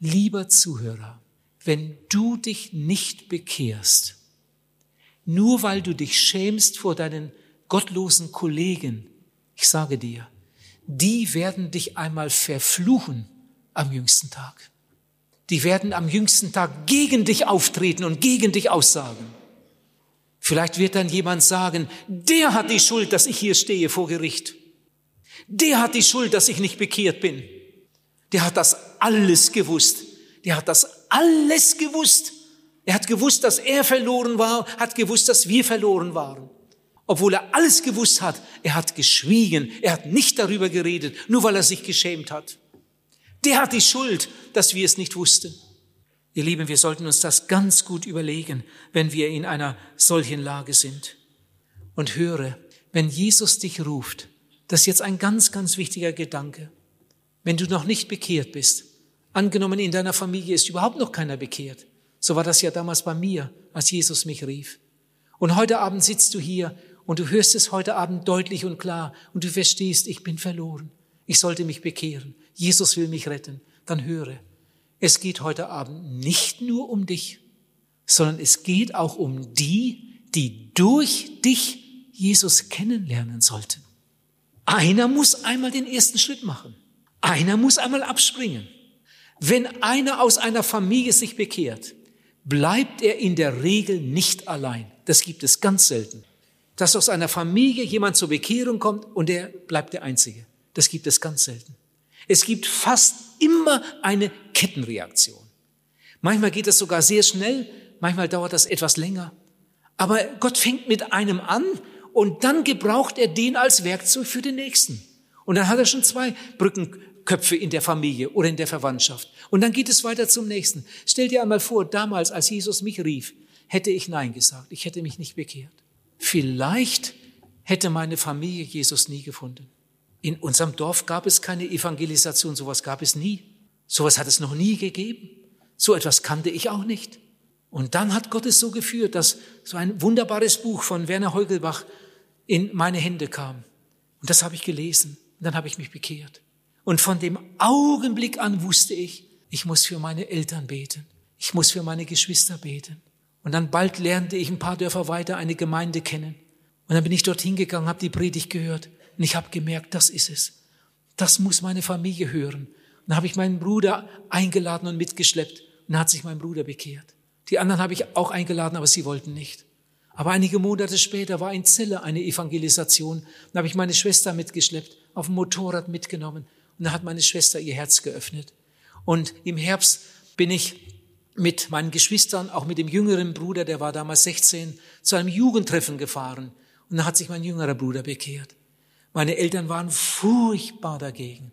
Lieber Zuhörer, wenn du dich nicht bekehrst, nur weil du dich schämst vor deinen gottlosen Kollegen, ich sage dir, die werden dich einmal verfluchen am jüngsten Tag. Die werden am jüngsten Tag gegen dich auftreten und gegen dich aussagen. Vielleicht wird dann jemand sagen, der hat die Schuld, dass ich hier stehe vor Gericht. Der hat die Schuld, dass ich nicht bekehrt bin. Der hat das alles gewusst. Der hat das alles gewusst. Er hat gewusst, dass er verloren war, hat gewusst, dass wir verloren waren. Obwohl er alles gewusst hat, er hat geschwiegen, er hat nicht darüber geredet, nur weil er sich geschämt hat. Der hat die Schuld, dass wir es nicht wussten. Ihr Lieben, wir sollten uns das ganz gut überlegen, wenn wir in einer solchen Lage sind. Und höre, wenn Jesus dich ruft, das ist jetzt ein ganz, ganz wichtiger Gedanke. Wenn du noch nicht bekehrt bist, angenommen in deiner Familie ist überhaupt noch keiner bekehrt, so war das ja damals bei mir, als Jesus mich rief. Und heute Abend sitzt du hier und du hörst es heute Abend deutlich und klar und du verstehst, ich bin verloren. Ich sollte mich bekehren. Jesus will mich retten. Dann höre. Es geht heute Abend nicht nur um dich, sondern es geht auch um die, die durch dich Jesus kennenlernen sollten. Einer muss einmal den ersten Schritt machen. Einer muss einmal abspringen. Wenn einer aus einer Familie sich bekehrt, bleibt er in der Regel nicht allein. Das gibt es ganz selten. Dass aus einer Familie jemand zur Bekehrung kommt und er bleibt der Einzige. Das gibt es ganz selten. Es gibt fast immer eine Kettenreaktion. Manchmal geht es sogar sehr schnell, manchmal dauert das etwas länger. Aber Gott fängt mit einem an und dann gebraucht er den als Werkzeug für den nächsten. Und dann hat er schon zwei Brückenköpfe in der Familie oder in der Verwandtschaft. Und dann geht es weiter zum nächsten. Stell dir einmal vor, damals, als Jesus mich rief, hätte ich Nein gesagt. Ich hätte mich nicht bekehrt. Vielleicht hätte meine Familie Jesus nie gefunden. In unserem Dorf gab es keine Evangelisation, sowas gab es nie. Sowas hat es noch nie gegeben. So etwas kannte ich auch nicht. Und dann hat Gott es so geführt, dass so ein wunderbares Buch von Werner Heugelbach in meine Hände kam. Und das habe ich gelesen. Und dann habe ich mich bekehrt. Und von dem Augenblick an wusste ich, ich muss für meine Eltern beten. Ich muss für meine Geschwister beten. Und dann bald lernte ich ein paar Dörfer weiter eine Gemeinde kennen. Und dann bin ich dorthin gegangen, habe die Predigt gehört. Und ich habe gemerkt, das ist es. Das muss meine Familie hören. Und dann habe ich meinen Bruder eingeladen und mitgeschleppt. Und dann hat sich mein Bruder bekehrt. Die anderen habe ich auch eingeladen, aber sie wollten nicht. Aber einige Monate später war in Zelle eine Evangelisation. Dann habe ich meine Schwester mitgeschleppt, auf dem Motorrad mitgenommen. Und dann hat meine Schwester ihr Herz geöffnet. Und im Herbst bin ich mit meinen Geschwistern, auch mit dem jüngeren Bruder, der war damals 16, zu einem Jugendtreffen gefahren. Und dann hat sich mein jüngerer Bruder bekehrt. Meine Eltern waren furchtbar dagegen.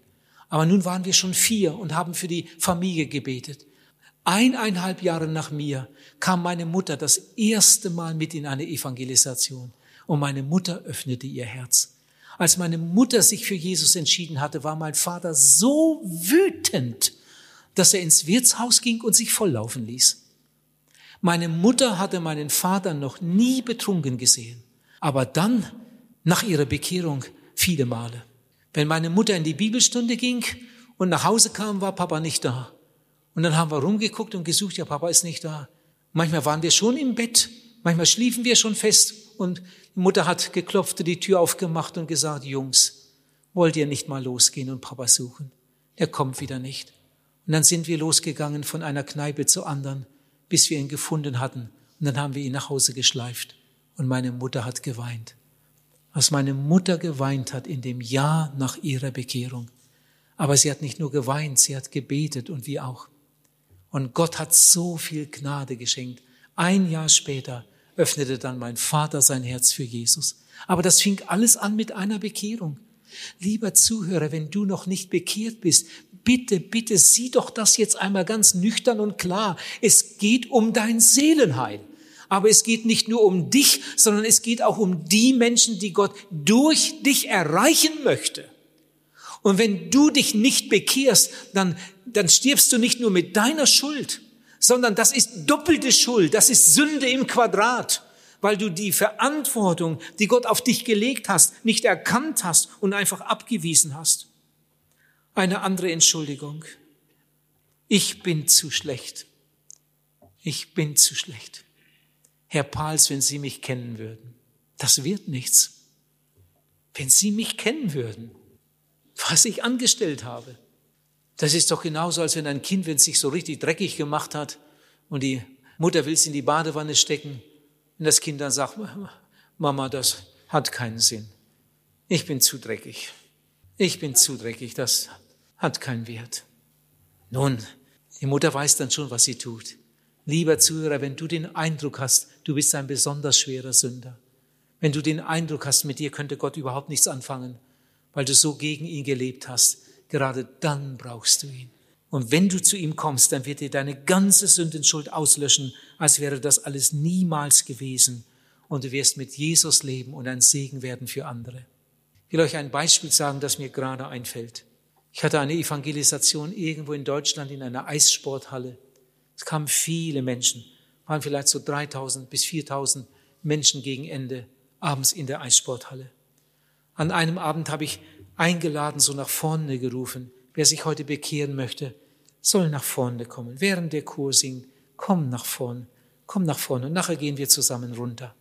Aber nun waren wir schon vier und haben für die Familie gebetet. Eineinhalb Jahre nach mir kam meine Mutter das erste Mal mit in eine Evangelisation. Und meine Mutter öffnete ihr Herz. Als meine Mutter sich für Jesus entschieden hatte, war mein Vater so wütend, dass er ins Wirtshaus ging und sich volllaufen ließ. Meine Mutter hatte meinen Vater noch nie betrunken gesehen, aber dann, nach ihrer Bekehrung, viele Male. Wenn meine Mutter in die Bibelstunde ging und nach Hause kam, war Papa nicht da. Und dann haben wir rumgeguckt und gesucht, ja, Papa ist nicht da. Manchmal waren wir schon im Bett, manchmal schliefen wir schon fest und die Mutter hat geklopft, die Tür aufgemacht und gesagt, Jungs, wollt ihr nicht mal losgehen und Papa suchen? Er kommt wieder nicht. Und dann sind wir losgegangen von einer Kneipe zur anderen, bis wir ihn gefunden hatten. Und dann haben wir ihn nach Hause geschleift. Und meine Mutter hat geweint. Was meine Mutter geweint hat in dem Jahr nach ihrer Bekehrung. Aber sie hat nicht nur geweint, sie hat gebetet und wir auch. Und Gott hat so viel Gnade geschenkt. Ein Jahr später öffnete dann mein Vater sein Herz für Jesus. Aber das fing alles an mit einer Bekehrung. Lieber Zuhörer, wenn du noch nicht bekehrt bist, bitte, bitte sieh doch das jetzt einmal ganz nüchtern und klar. Es geht um dein Seelenheil. Aber es geht nicht nur um dich, sondern es geht auch um die Menschen, die Gott durch dich erreichen möchte. Und wenn du dich nicht bekehrst, dann, dann stirbst du nicht nur mit deiner Schuld, sondern das ist doppelte Schuld, das ist Sünde im Quadrat, weil du die Verantwortung, die Gott auf dich gelegt hast, nicht erkannt hast und einfach abgewiesen hast eine andere Entschuldigung. Ich bin zu schlecht. Ich bin zu schlecht. Herr Pals, wenn Sie mich kennen würden, das wird nichts. Wenn Sie mich kennen würden, was ich angestellt habe. Das ist doch genauso, als wenn ein Kind, wenn es sich so richtig dreckig gemacht hat und die Mutter will es in die Badewanne stecken Wenn das Kind dann sagt, Mama, das hat keinen Sinn. Ich bin zu dreckig. Ich bin zu dreckig. Das hat keinen Wert. Nun, die Mutter weiß dann schon, was sie tut. Lieber Zuhörer, wenn du den Eindruck hast, du bist ein besonders schwerer Sünder, wenn du den Eindruck hast, mit dir könnte Gott überhaupt nichts anfangen, weil du so gegen ihn gelebt hast, gerade dann brauchst du ihn. Und wenn du zu ihm kommst, dann wird dir deine ganze Sündenschuld auslöschen, als wäre das alles niemals gewesen. Und du wirst mit Jesus leben und ein Segen werden für andere. Ich will euch ein Beispiel sagen, das mir gerade einfällt. Ich hatte eine Evangelisation irgendwo in Deutschland in einer Eissporthalle. Es kamen viele Menschen, waren vielleicht so 3000 bis 4000 Menschen gegen Ende abends in der Eissporthalle. An einem Abend habe ich eingeladen, so nach vorne gerufen. Wer sich heute bekehren möchte, soll nach vorne kommen. Während der Chor singt, komm nach vorne, komm nach vorne. Und nachher gehen wir zusammen runter.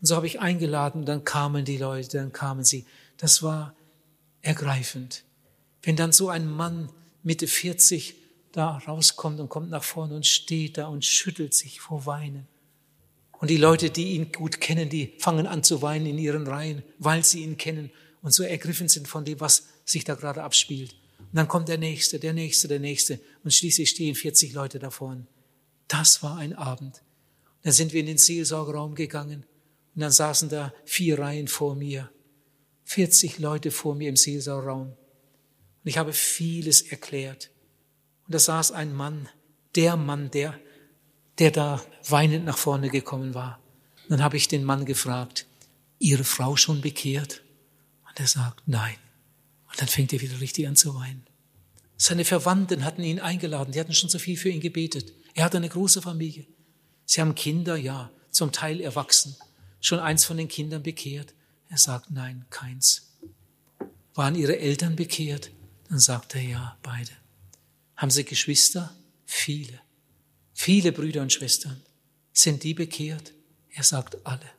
Und so habe ich eingeladen, dann kamen die Leute, dann kamen sie. Das war ergreifend. Wenn dann so ein Mann Mitte 40 da rauskommt und kommt nach vorne und steht da und schüttelt sich vor Weinen. Und die Leute, die ihn gut kennen, die fangen an zu weinen in ihren Reihen, weil sie ihn kennen und so ergriffen sind von dem, was sich da gerade abspielt. Und dann kommt der Nächste, der Nächste, der Nächste und schließlich stehen 40 Leute davon. Das war ein Abend. Dann sind wir in den Seelsorgeraum gegangen und dann saßen da vier Reihen vor mir, 40 Leute vor mir im Seelsorgeraum. Und ich habe vieles erklärt. Und da saß ein Mann, der Mann, der der da weinend nach vorne gekommen war. dann habe ich den Mann gefragt, Ihre Frau schon bekehrt? Und er sagt, nein. Und dann fängt er wieder richtig an zu weinen. Seine Verwandten hatten ihn eingeladen, die hatten schon so viel für ihn gebetet. Er hatte eine große Familie. Sie haben Kinder, ja, zum Teil erwachsen. Schon eins von den Kindern bekehrt. Er sagt, nein, keins. Waren ihre Eltern bekehrt? Dann sagt er, ja, beide. Haben sie Geschwister? Viele. Viele Brüder und Schwestern, sind die bekehrt? Er sagt alle.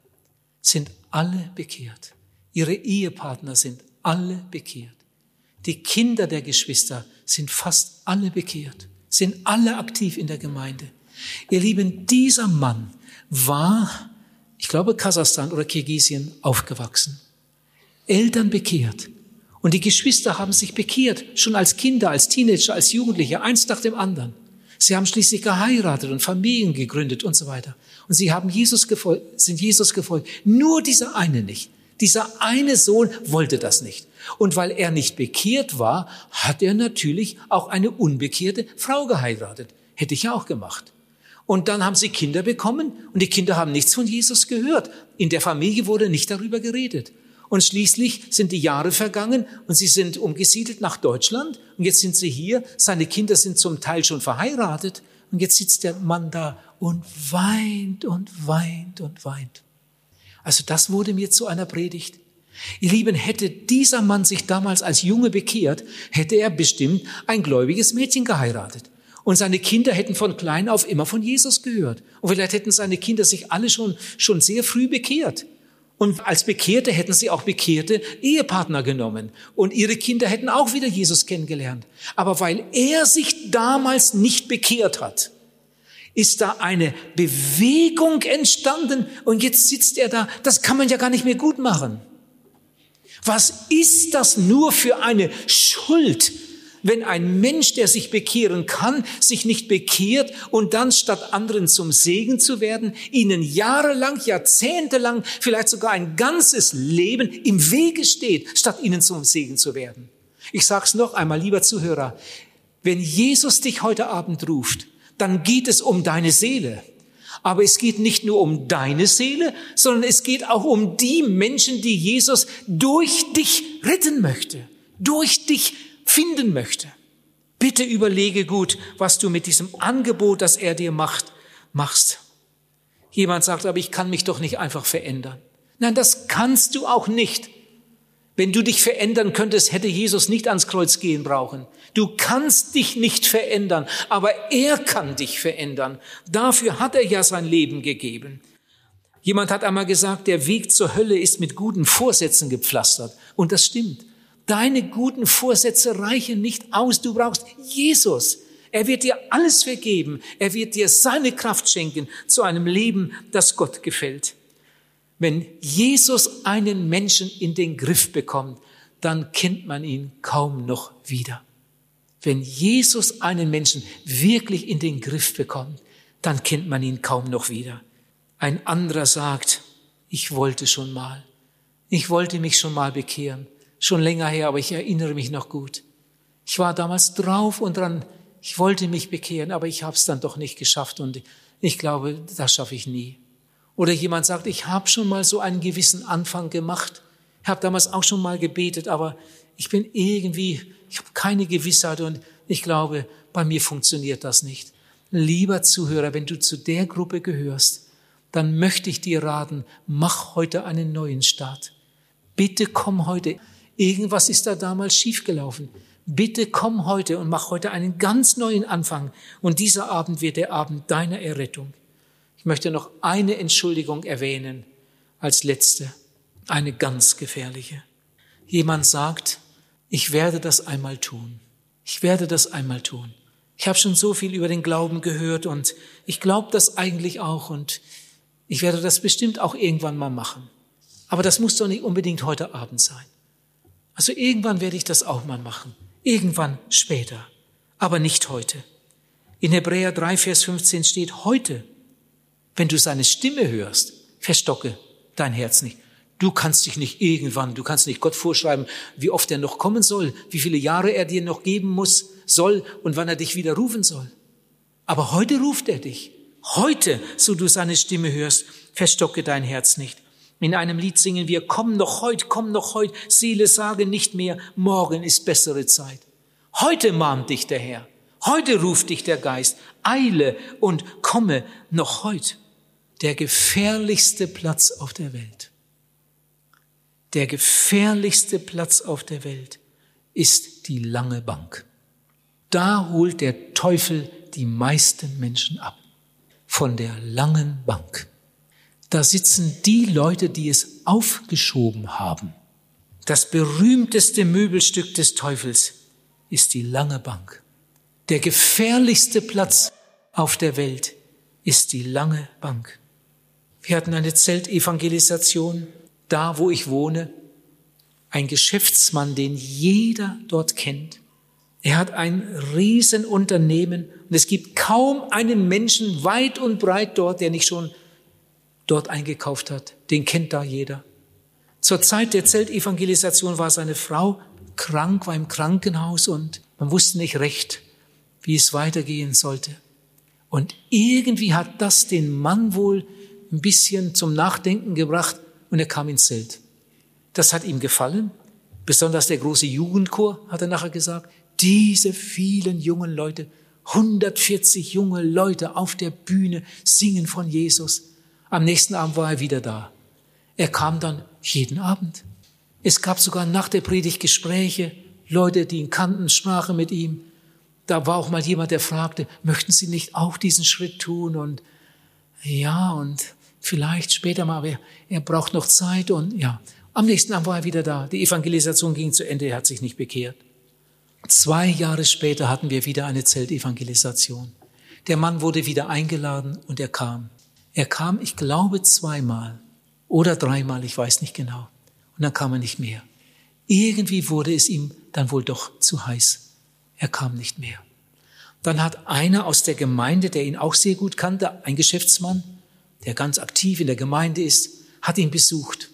Sind alle bekehrt. Ihre Ehepartner sind alle bekehrt. Die Kinder der Geschwister sind fast alle bekehrt, sind alle aktiv in der Gemeinde. Ihr Lieben, dieser Mann war, ich glaube, Kasachstan oder Kirgisien aufgewachsen. Eltern bekehrt. Und die Geschwister haben sich bekehrt, schon als Kinder, als Teenager, als Jugendliche, eins nach dem anderen. Sie haben schließlich geheiratet und Familien gegründet und so weiter. Und sie haben Jesus gefolgt, sind Jesus gefolgt. Nur dieser eine nicht. Dieser eine Sohn wollte das nicht. Und weil er nicht bekehrt war, hat er natürlich auch eine unbekehrte Frau geheiratet. Hätte ich ja auch gemacht. Und dann haben sie Kinder bekommen und die Kinder haben nichts von Jesus gehört. In der Familie wurde nicht darüber geredet. Und schließlich sind die Jahre vergangen und sie sind umgesiedelt nach Deutschland. Und jetzt sind sie hier. Seine Kinder sind zum Teil schon verheiratet. Und jetzt sitzt der Mann da und weint und weint und weint. Also das wurde mir zu einer Predigt. Ihr Lieben, hätte dieser Mann sich damals als Junge bekehrt, hätte er bestimmt ein gläubiges Mädchen geheiratet. Und seine Kinder hätten von klein auf immer von Jesus gehört. Und vielleicht hätten seine Kinder sich alle schon, schon sehr früh bekehrt. Und als Bekehrte hätten sie auch bekehrte Ehepartner genommen. Und ihre Kinder hätten auch wieder Jesus kennengelernt. Aber weil er sich damals nicht bekehrt hat, ist da eine Bewegung entstanden und jetzt sitzt er da. Das kann man ja gar nicht mehr gut machen. Was ist das nur für eine Schuld, wenn ein Mensch, der sich bekehren kann, sich nicht bekehrt und dann statt anderen zum Segen zu werden, ihnen jahrelang, jahrzehntelang, vielleicht sogar ein ganzes Leben im Wege steht, statt ihnen zum Segen zu werden. Ich sage es noch einmal, lieber Zuhörer, wenn Jesus dich heute Abend ruft, dann geht es um deine Seele. Aber es geht nicht nur um deine Seele, sondern es geht auch um die Menschen, die Jesus durch dich retten möchte, durch dich finden möchte. Bitte überlege gut, was du mit diesem Angebot, das er dir macht, machst. Jemand sagt, aber ich kann mich doch nicht einfach verändern. Nein, das kannst du auch nicht. Wenn du dich verändern könntest, hätte Jesus nicht ans Kreuz gehen brauchen. Du kannst dich nicht verändern, aber er kann dich verändern. Dafür hat er ja sein Leben gegeben. Jemand hat einmal gesagt, der Weg zur Hölle ist mit guten Vorsätzen gepflastert. Und das stimmt. Deine guten Vorsätze reichen nicht aus. Du brauchst Jesus. Er wird dir alles vergeben. Er wird dir seine Kraft schenken zu einem Leben, das Gott gefällt. Wenn Jesus einen Menschen in den Griff bekommt, dann kennt man ihn kaum noch wieder. Wenn Jesus einen Menschen wirklich in den Griff bekommt, dann kennt man ihn kaum noch wieder. Ein anderer sagt, ich wollte schon mal. Ich wollte mich schon mal bekehren. Schon länger her, aber ich erinnere mich noch gut. Ich war damals drauf und dran, ich wollte mich bekehren, aber ich habe es dann doch nicht geschafft und ich glaube, das schaffe ich nie. Oder jemand sagt, ich habe schon mal so einen gewissen Anfang gemacht, ich habe damals auch schon mal gebetet, aber ich bin irgendwie, ich habe keine Gewissheit und ich glaube, bei mir funktioniert das nicht. Lieber Zuhörer, wenn du zu der Gruppe gehörst, dann möchte ich dir raten, mach heute einen neuen Start. Bitte komm heute. Irgendwas ist da damals schiefgelaufen. Bitte komm heute und mach heute einen ganz neuen Anfang. Und dieser Abend wird der Abend deiner Errettung. Ich möchte noch eine Entschuldigung erwähnen als letzte, eine ganz gefährliche. Jemand sagt, ich werde das einmal tun. Ich werde das einmal tun. Ich habe schon so viel über den Glauben gehört und ich glaube das eigentlich auch und ich werde das bestimmt auch irgendwann mal machen. Aber das muss doch nicht unbedingt heute Abend sein. Also irgendwann werde ich das auch mal machen. Irgendwann später. Aber nicht heute. In Hebräer 3, Vers 15 steht heute. Wenn du seine Stimme hörst, verstocke dein Herz nicht. Du kannst dich nicht irgendwann, du kannst nicht Gott vorschreiben, wie oft er noch kommen soll, wie viele Jahre er dir noch geben muss, soll und wann er dich wieder rufen soll. Aber heute ruft er dich. Heute, so du seine Stimme hörst, verstocke dein Herz nicht. In einem Lied singen wir, komm noch heut, komm noch heut, Seele sage nicht mehr, morgen ist bessere Zeit. Heute mahnt dich der Herr, heute ruft dich der Geist, eile und komme noch heut. Der gefährlichste Platz auf der Welt, der gefährlichste Platz auf der Welt ist die lange Bank. Da holt der Teufel die meisten Menschen ab von der langen Bank. Da sitzen die Leute, die es aufgeschoben haben. Das berühmteste Möbelstück des Teufels ist die lange Bank. Der gefährlichste Platz auf der Welt ist die lange Bank. Wir hatten eine Zeltevangelisation da, wo ich wohne. Ein Geschäftsmann, den jeder dort kennt. Er hat ein Riesenunternehmen und es gibt kaum einen Menschen weit und breit dort, der nicht schon dort eingekauft hat. Den kennt da jeder. Zur Zeit der Zeltevangelisation war seine Frau krank, war im Krankenhaus und man wusste nicht recht, wie es weitergehen sollte. Und irgendwie hat das den Mann wohl ein bisschen zum Nachdenken gebracht und er kam ins Zelt. Das hat ihm gefallen, besonders der große Jugendchor, hat er nachher gesagt. Diese vielen jungen Leute, 140 junge Leute auf der Bühne singen von Jesus. Am nächsten Abend war er wieder da. Er kam dann jeden Abend. Es gab sogar nach der Predigt Gespräche, Leute, die ihn kannten, sprachen mit ihm. Da war auch mal jemand, der fragte, möchten Sie nicht auch diesen Schritt tun? Und ja, und vielleicht später mal, aber er, braucht noch Zeit und ja. Am nächsten Abend war er wieder da. Die Evangelisation ging zu Ende, er hat sich nicht bekehrt. Zwei Jahre später hatten wir wieder eine Zeltevangelisation. Der Mann wurde wieder eingeladen und er kam. Er kam, ich glaube, zweimal oder dreimal, ich weiß nicht genau. Und dann kam er nicht mehr. Irgendwie wurde es ihm dann wohl doch zu heiß. Er kam nicht mehr. Dann hat einer aus der Gemeinde, der ihn auch sehr gut kannte, ein Geschäftsmann, der ganz aktiv in der Gemeinde ist, hat ihn besucht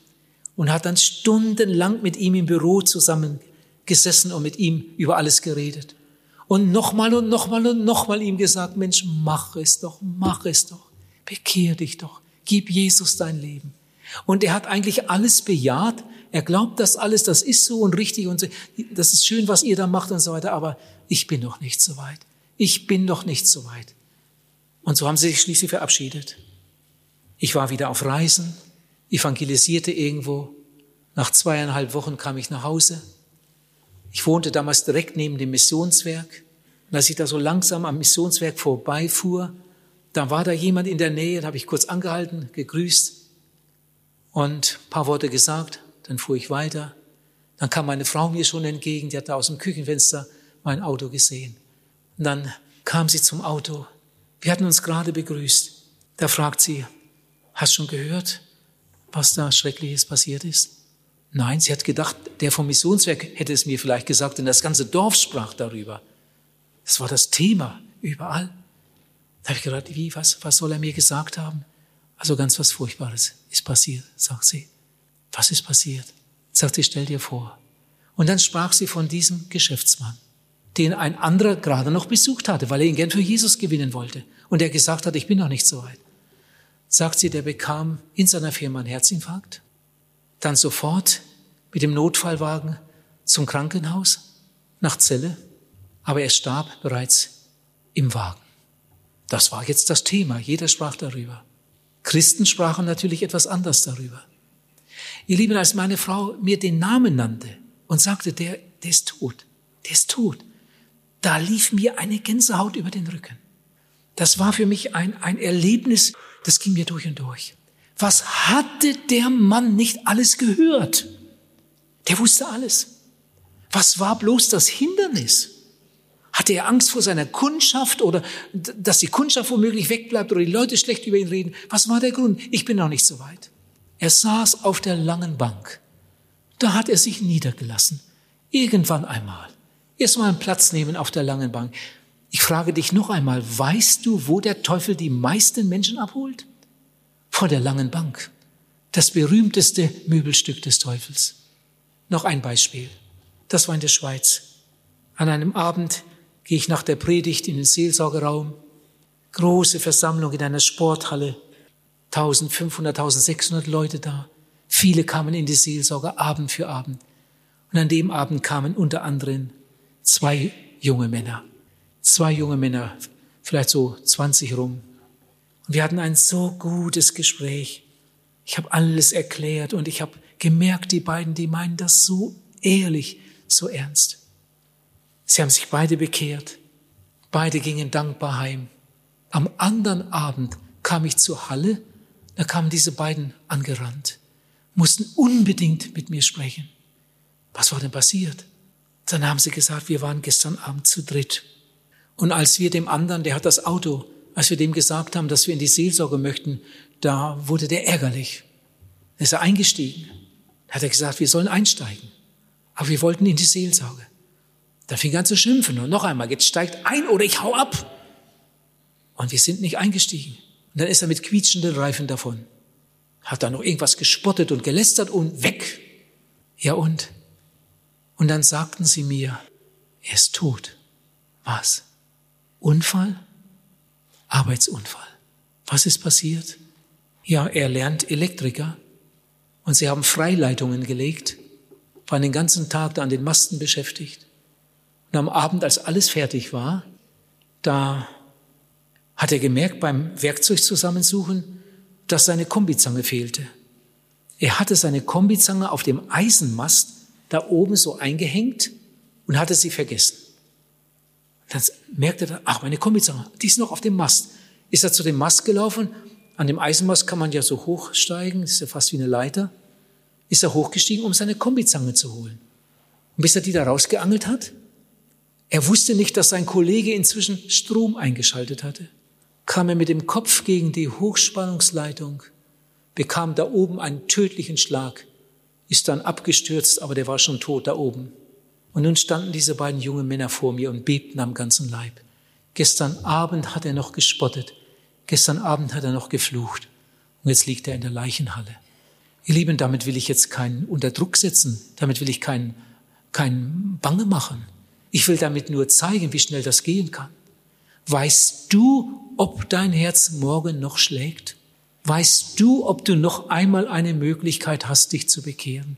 und hat dann stundenlang mit ihm im Büro zusammen gesessen und mit ihm über alles geredet. Und nochmal und nochmal und nochmal ihm gesagt, Mensch, mach es doch, mach es doch, bekehr dich doch, gib Jesus dein Leben. Und er hat eigentlich alles bejaht. Er glaubt das alles, das ist so und richtig und so. Das ist schön, was ihr da macht und so weiter, aber ich bin noch nicht so weit. Ich bin noch nicht so weit. Und so haben sie sich schließlich verabschiedet. Ich war wieder auf Reisen, evangelisierte irgendwo. Nach zweieinhalb Wochen kam ich nach Hause ich wohnte damals direkt neben dem Missionswerk. Und als ich da so langsam am Missionswerk vorbeifuhr, da war da jemand in der Nähe, da habe ich kurz angehalten, gegrüßt und ein paar Worte gesagt. Dann fuhr ich weiter. Dann kam meine Frau mir schon entgegen, die hatte aus dem Küchenfenster mein Auto gesehen. Und dann kam sie zum Auto. Wir hatten uns gerade begrüßt. Da fragt sie, hast schon gehört, was da Schreckliches passiert ist? Nein, sie hat gedacht, der vom Missionswerk hätte es mir vielleicht gesagt, denn das ganze Dorf sprach darüber. Das war das Thema überall. Da habe ich gedacht, wie, was, was soll er mir gesagt haben? Also ganz was Furchtbares ist passiert, sagt sie. Was ist passiert? Sagt sie, stell dir vor. Und dann sprach sie von diesem Geschäftsmann, den ein anderer gerade noch besucht hatte, weil er ihn gern für Jesus gewinnen wollte. Und er gesagt hat, ich bin noch nicht so weit. Sagt sie, der bekam in seiner Firma einen Herzinfarkt, dann sofort mit dem Notfallwagen zum Krankenhaus nach Celle, aber er starb bereits im Wagen. Das war jetzt das Thema. Jeder sprach darüber. Christen sprachen natürlich etwas anders darüber. Ihr Lieben, als meine Frau mir den Namen nannte und sagte, der, der ist tot, der ist tot, da lief mir eine Gänsehaut über den Rücken. Das war für mich ein, ein Erlebnis, das ging mir durch und durch. Was hatte der Mann nicht alles gehört? Der wusste alles. Was war bloß das Hindernis? Hatte er Angst vor seiner Kundschaft oder dass die Kundschaft womöglich wegbleibt oder die Leute schlecht über ihn reden? Was war der Grund? Ich bin noch nicht so weit. Er saß auf der langen Bank. Da hat er sich niedergelassen. Irgendwann einmal. Erst mal einen Platz nehmen auf der langen Bank. Ich frage dich noch einmal, weißt du, wo der Teufel die meisten Menschen abholt? Vor der langen Bank. Das berühmteste Möbelstück des Teufels. Noch ein Beispiel. Das war in der Schweiz. An einem Abend gehe ich nach der Predigt in den Seelsorgeraum. Große Versammlung in einer Sporthalle. 1500, 1600 Leute da. Viele kamen in die Seelsorge Abend für Abend. Und an dem Abend kamen unter anderem zwei junge Männer. Zwei junge Männer, vielleicht so 20 rum. Und wir hatten ein so gutes Gespräch. Ich habe alles erklärt und ich habe gemerkt, die beiden, die meinen das so ehrlich, so ernst. Sie haben sich beide bekehrt. Beide gingen dankbar heim. Am anderen Abend kam ich zur Halle, da kamen diese beiden angerannt, mussten unbedingt mit mir sprechen. Was war denn passiert? Dann haben sie gesagt, wir waren gestern Abend zu dritt. Und als wir dem anderen, der hat das Auto, als wir dem gesagt haben, dass wir in die Seelsorge möchten, da wurde der ärgerlich. Da ist er eingestiegen. Da hat er gesagt, wir sollen einsteigen. Aber wir wollten in die Seelsorge. Da fing er an zu schimpfen und noch einmal, jetzt steigt ein oder ich hau ab. Und wir sind nicht eingestiegen. Und dann ist er mit quietschenden Reifen davon. Hat da noch irgendwas gespottet und gelästert und weg. Ja und? Und dann sagten sie mir, er ist tot. Was? Unfall? Arbeitsunfall. Was ist passiert? Ja, er lernt Elektriker und sie haben Freileitungen gelegt, waren den ganzen Tag da an den Masten beschäftigt. Und am Abend, als alles fertig war, da hat er gemerkt beim Werkzeug zusammensuchen, dass seine Kombizange fehlte. Er hatte seine Kombizange auf dem Eisenmast da oben so eingehängt und hatte sie vergessen. Dann merkte er, ach, meine Kombizange, die ist noch auf dem Mast. Ist er zu dem Mast gelaufen? An dem Eisenmast kann man ja so hochsteigen, das ist ja fast wie eine Leiter. Ist er hochgestiegen, um seine Kombizange zu holen. Und bis er die da rausgeangelt hat, er wusste nicht, dass sein Kollege inzwischen Strom eingeschaltet hatte. Kam er mit dem Kopf gegen die Hochspannungsleitung, bekam da oben einen tödlichen Schlag, ist dann abgestürzt, aber der war schon tot da oben. Und nun standen diese beiden jungen Männer vor mir und bebten am ganzen Leib. Gestern Abend hat er noch gespottet. Gestern Abend hat er noch geflucht. Und jetzt liegt er in der Leichenhalle. Ihr Lieben, damit will ich jetzt keinen unter Druck setzen. Damit will ich keinen, keinen Bange machen. Ich will damit nur zeigen, wie schnell das gehen kann. Weißt du, ob dein Herz morgen noch schlägt? Weißt du, ob du noch einmal eine Möglichkeit hast, dich zu bekehren?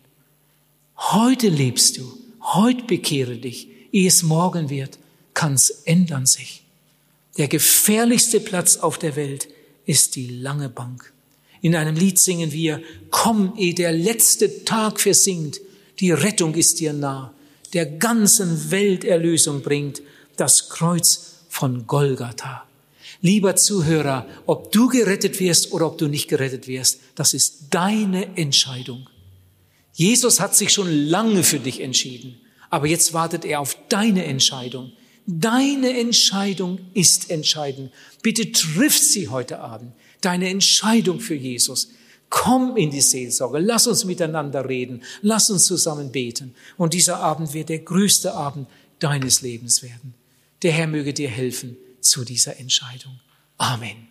Heute lebst du, heute bekehre dich, ehe es morgen wird, kann's ändern sich. Der gefährlichste Platz auf der Welt ist die lange Bank. In einem Lied singen wir, komm, ehe der letzte Tag versinkt, die Rettung ist dir nah der ganzen Welt Erlösung bringt, das Kreuz von Golgatha. Lieber Zuhörer, ob du gerettet wirst oder ob du nicht gerettet wirst, das ist deine Entscheidung. Jesus hat sich schon lange für dich entschieden, aber jetzt wartet er auf deine Entscheidung. Deine Entscheidung ist entscheidend. Bitte triff sie heute Abend. Deine Entscheidung für Jesus. Komm in die Seelsorge, lass uns miteinander reden, lass uns zusammen beten. Und dieser Abend wird der größte Abend deines Lebens werden. Der Herr möge dir helfen zu dieser Entscheidung. Amen.